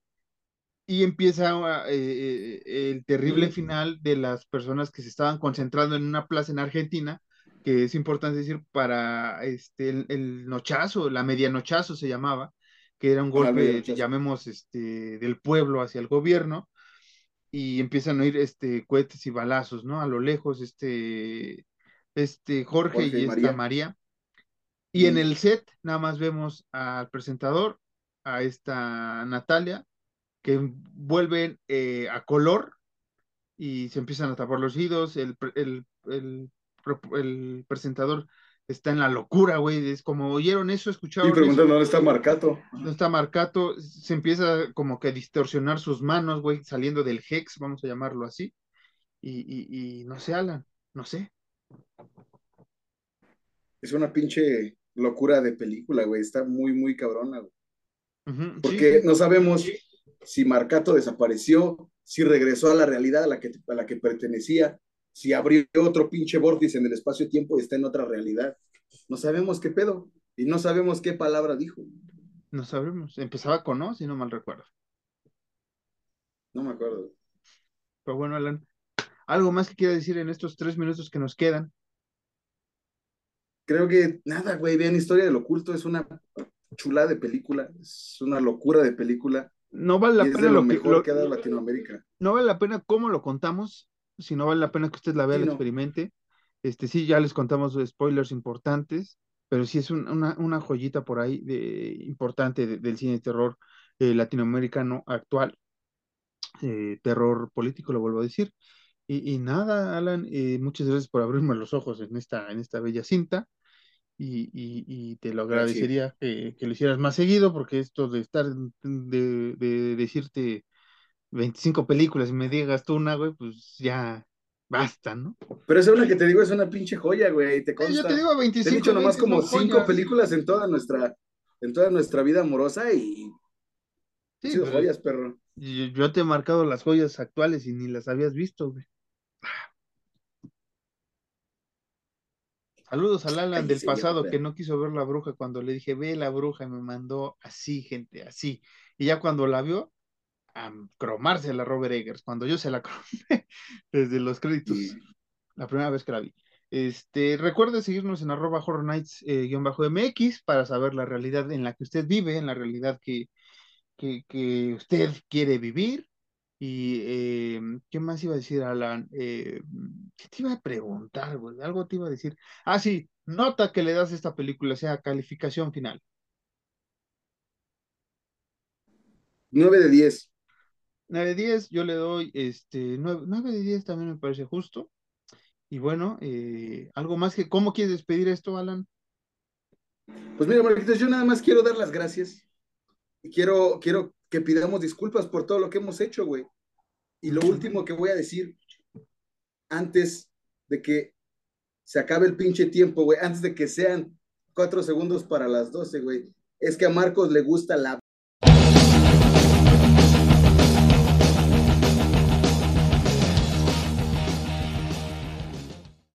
y empieza eh, eh, el terrible final de las personas que se estaban concentrando en una plaza en Argentina, que es importante decir para este, el, nochazo, la medianochazo se llamaba, que era un golpe, llamemos, este, del pueblo hacia el gobierno, y empiezan a oír este, cohetes y balazos, ¿no? A lo lejos, este, este Jorge, y, esta María. Y en el set nada más vemos al presentador, a esta Natalia, que vuelven eh, a color y se empiezan a tapar los oídos, el, el, el, presentador está en la locura, güey. Es como oyeron eso, escucharon. Y preguntan dónde está Marcato. ¿Dónde está Marcato? Se empieza como que a distorsionar sus manos, güey, saliendo del Hex, vamos a llamarlo así. Y, y, y no sé, Alan, no sé. Es una pinche locura de película, güey. Está muy, muy cabrona, güey. Porque sí, no sabemos si Marcato desapareció, si regresó a la realidad a la que, a la que pertenecía, si abrió otro pinche vórtice en el espacio-tiempo y está en otra realidad. No sabemos qué pedo y no sabemos qué palabra dijo. no sabemos. Empezaba con no, si no mal recuerdo. No me acuerdo. Pero bueno, Alan, ¿algo más que quiera decir en estos tres minutos que nos quedan? Creo que nada, güey. Vean Historia del Oculto, es una chulada de película, es una locura de película. No vale la y es pena de lo, mejor lo- que ha dado Latinoamérica. no vale la pena cómo lo contamos, si no vale la pena que usted la vea, Sí, la no. experimente. Este, sí, ya les contamos spoilers importantes, pero sí es un- una, una joyita por ahí de, importante de- del cine de terror eh, latinoamericano actual, eh, terror político, lo vuelvo a decir. Y, y nada, Alan, eh, muchas gracias por abrirme los ojos en esta, en esta bella cinta. Y, y- y te lo agradecería que, que lo hicieras más seguido, porque esto de estar, de, de decirte 25 películas y me digas tú una, güey, pues ya basta, ¿no? Pero esa una que te digo es una pinche joya, güey, te consta. yo te digo Te he 25, dicho nomás 20 como cinco joyas. películas en toda nuestra, en toda nuestra vida amorosa y Sí, sido joyas, perro. yo, yo te he marcado las joyas actuales y ni las habías visto, güey. Saludos al Alan del pasado que no quiso ver la bruja cuando le dije, ve la bruja, y me mandó así, gente, así. Y ya cuando la vio, a cromarse la Robert Eggers, cuando yo se la [laughs] cromé desde los créditos, la primera vez que la vi. Este, recuerde seguirnos en arroba horror nights eh, guion bajo MX para saber la realidad en la que usted vive, en la realidad que, que, que usted quiere vivir. Y eh, ¿qué más iba a decir, Alan? Eh, ¿qué te iba a preguntar, güey? Algo te iba a decir. Ah, sí, nota que le das a esta película, o sea, calificación final. 9 de 10. 9 de 10, yo le doy este 9, 9 de 10 también me parece justo. Y bueno, eh, algo más que, ¿cómo quieres despedir esto, Alan? Pues mira, Marquitos, yo nada más quiero dar las gracias. Y quiero, quiero que pidamos disculpas por todo lo que hemos hecho, güey. Y lo último que voy a decir, antes de que se acabe el pinche tiempo, güey, antes de que sean cuatro segundos para las 12, güey, es que a Marcos le gusta la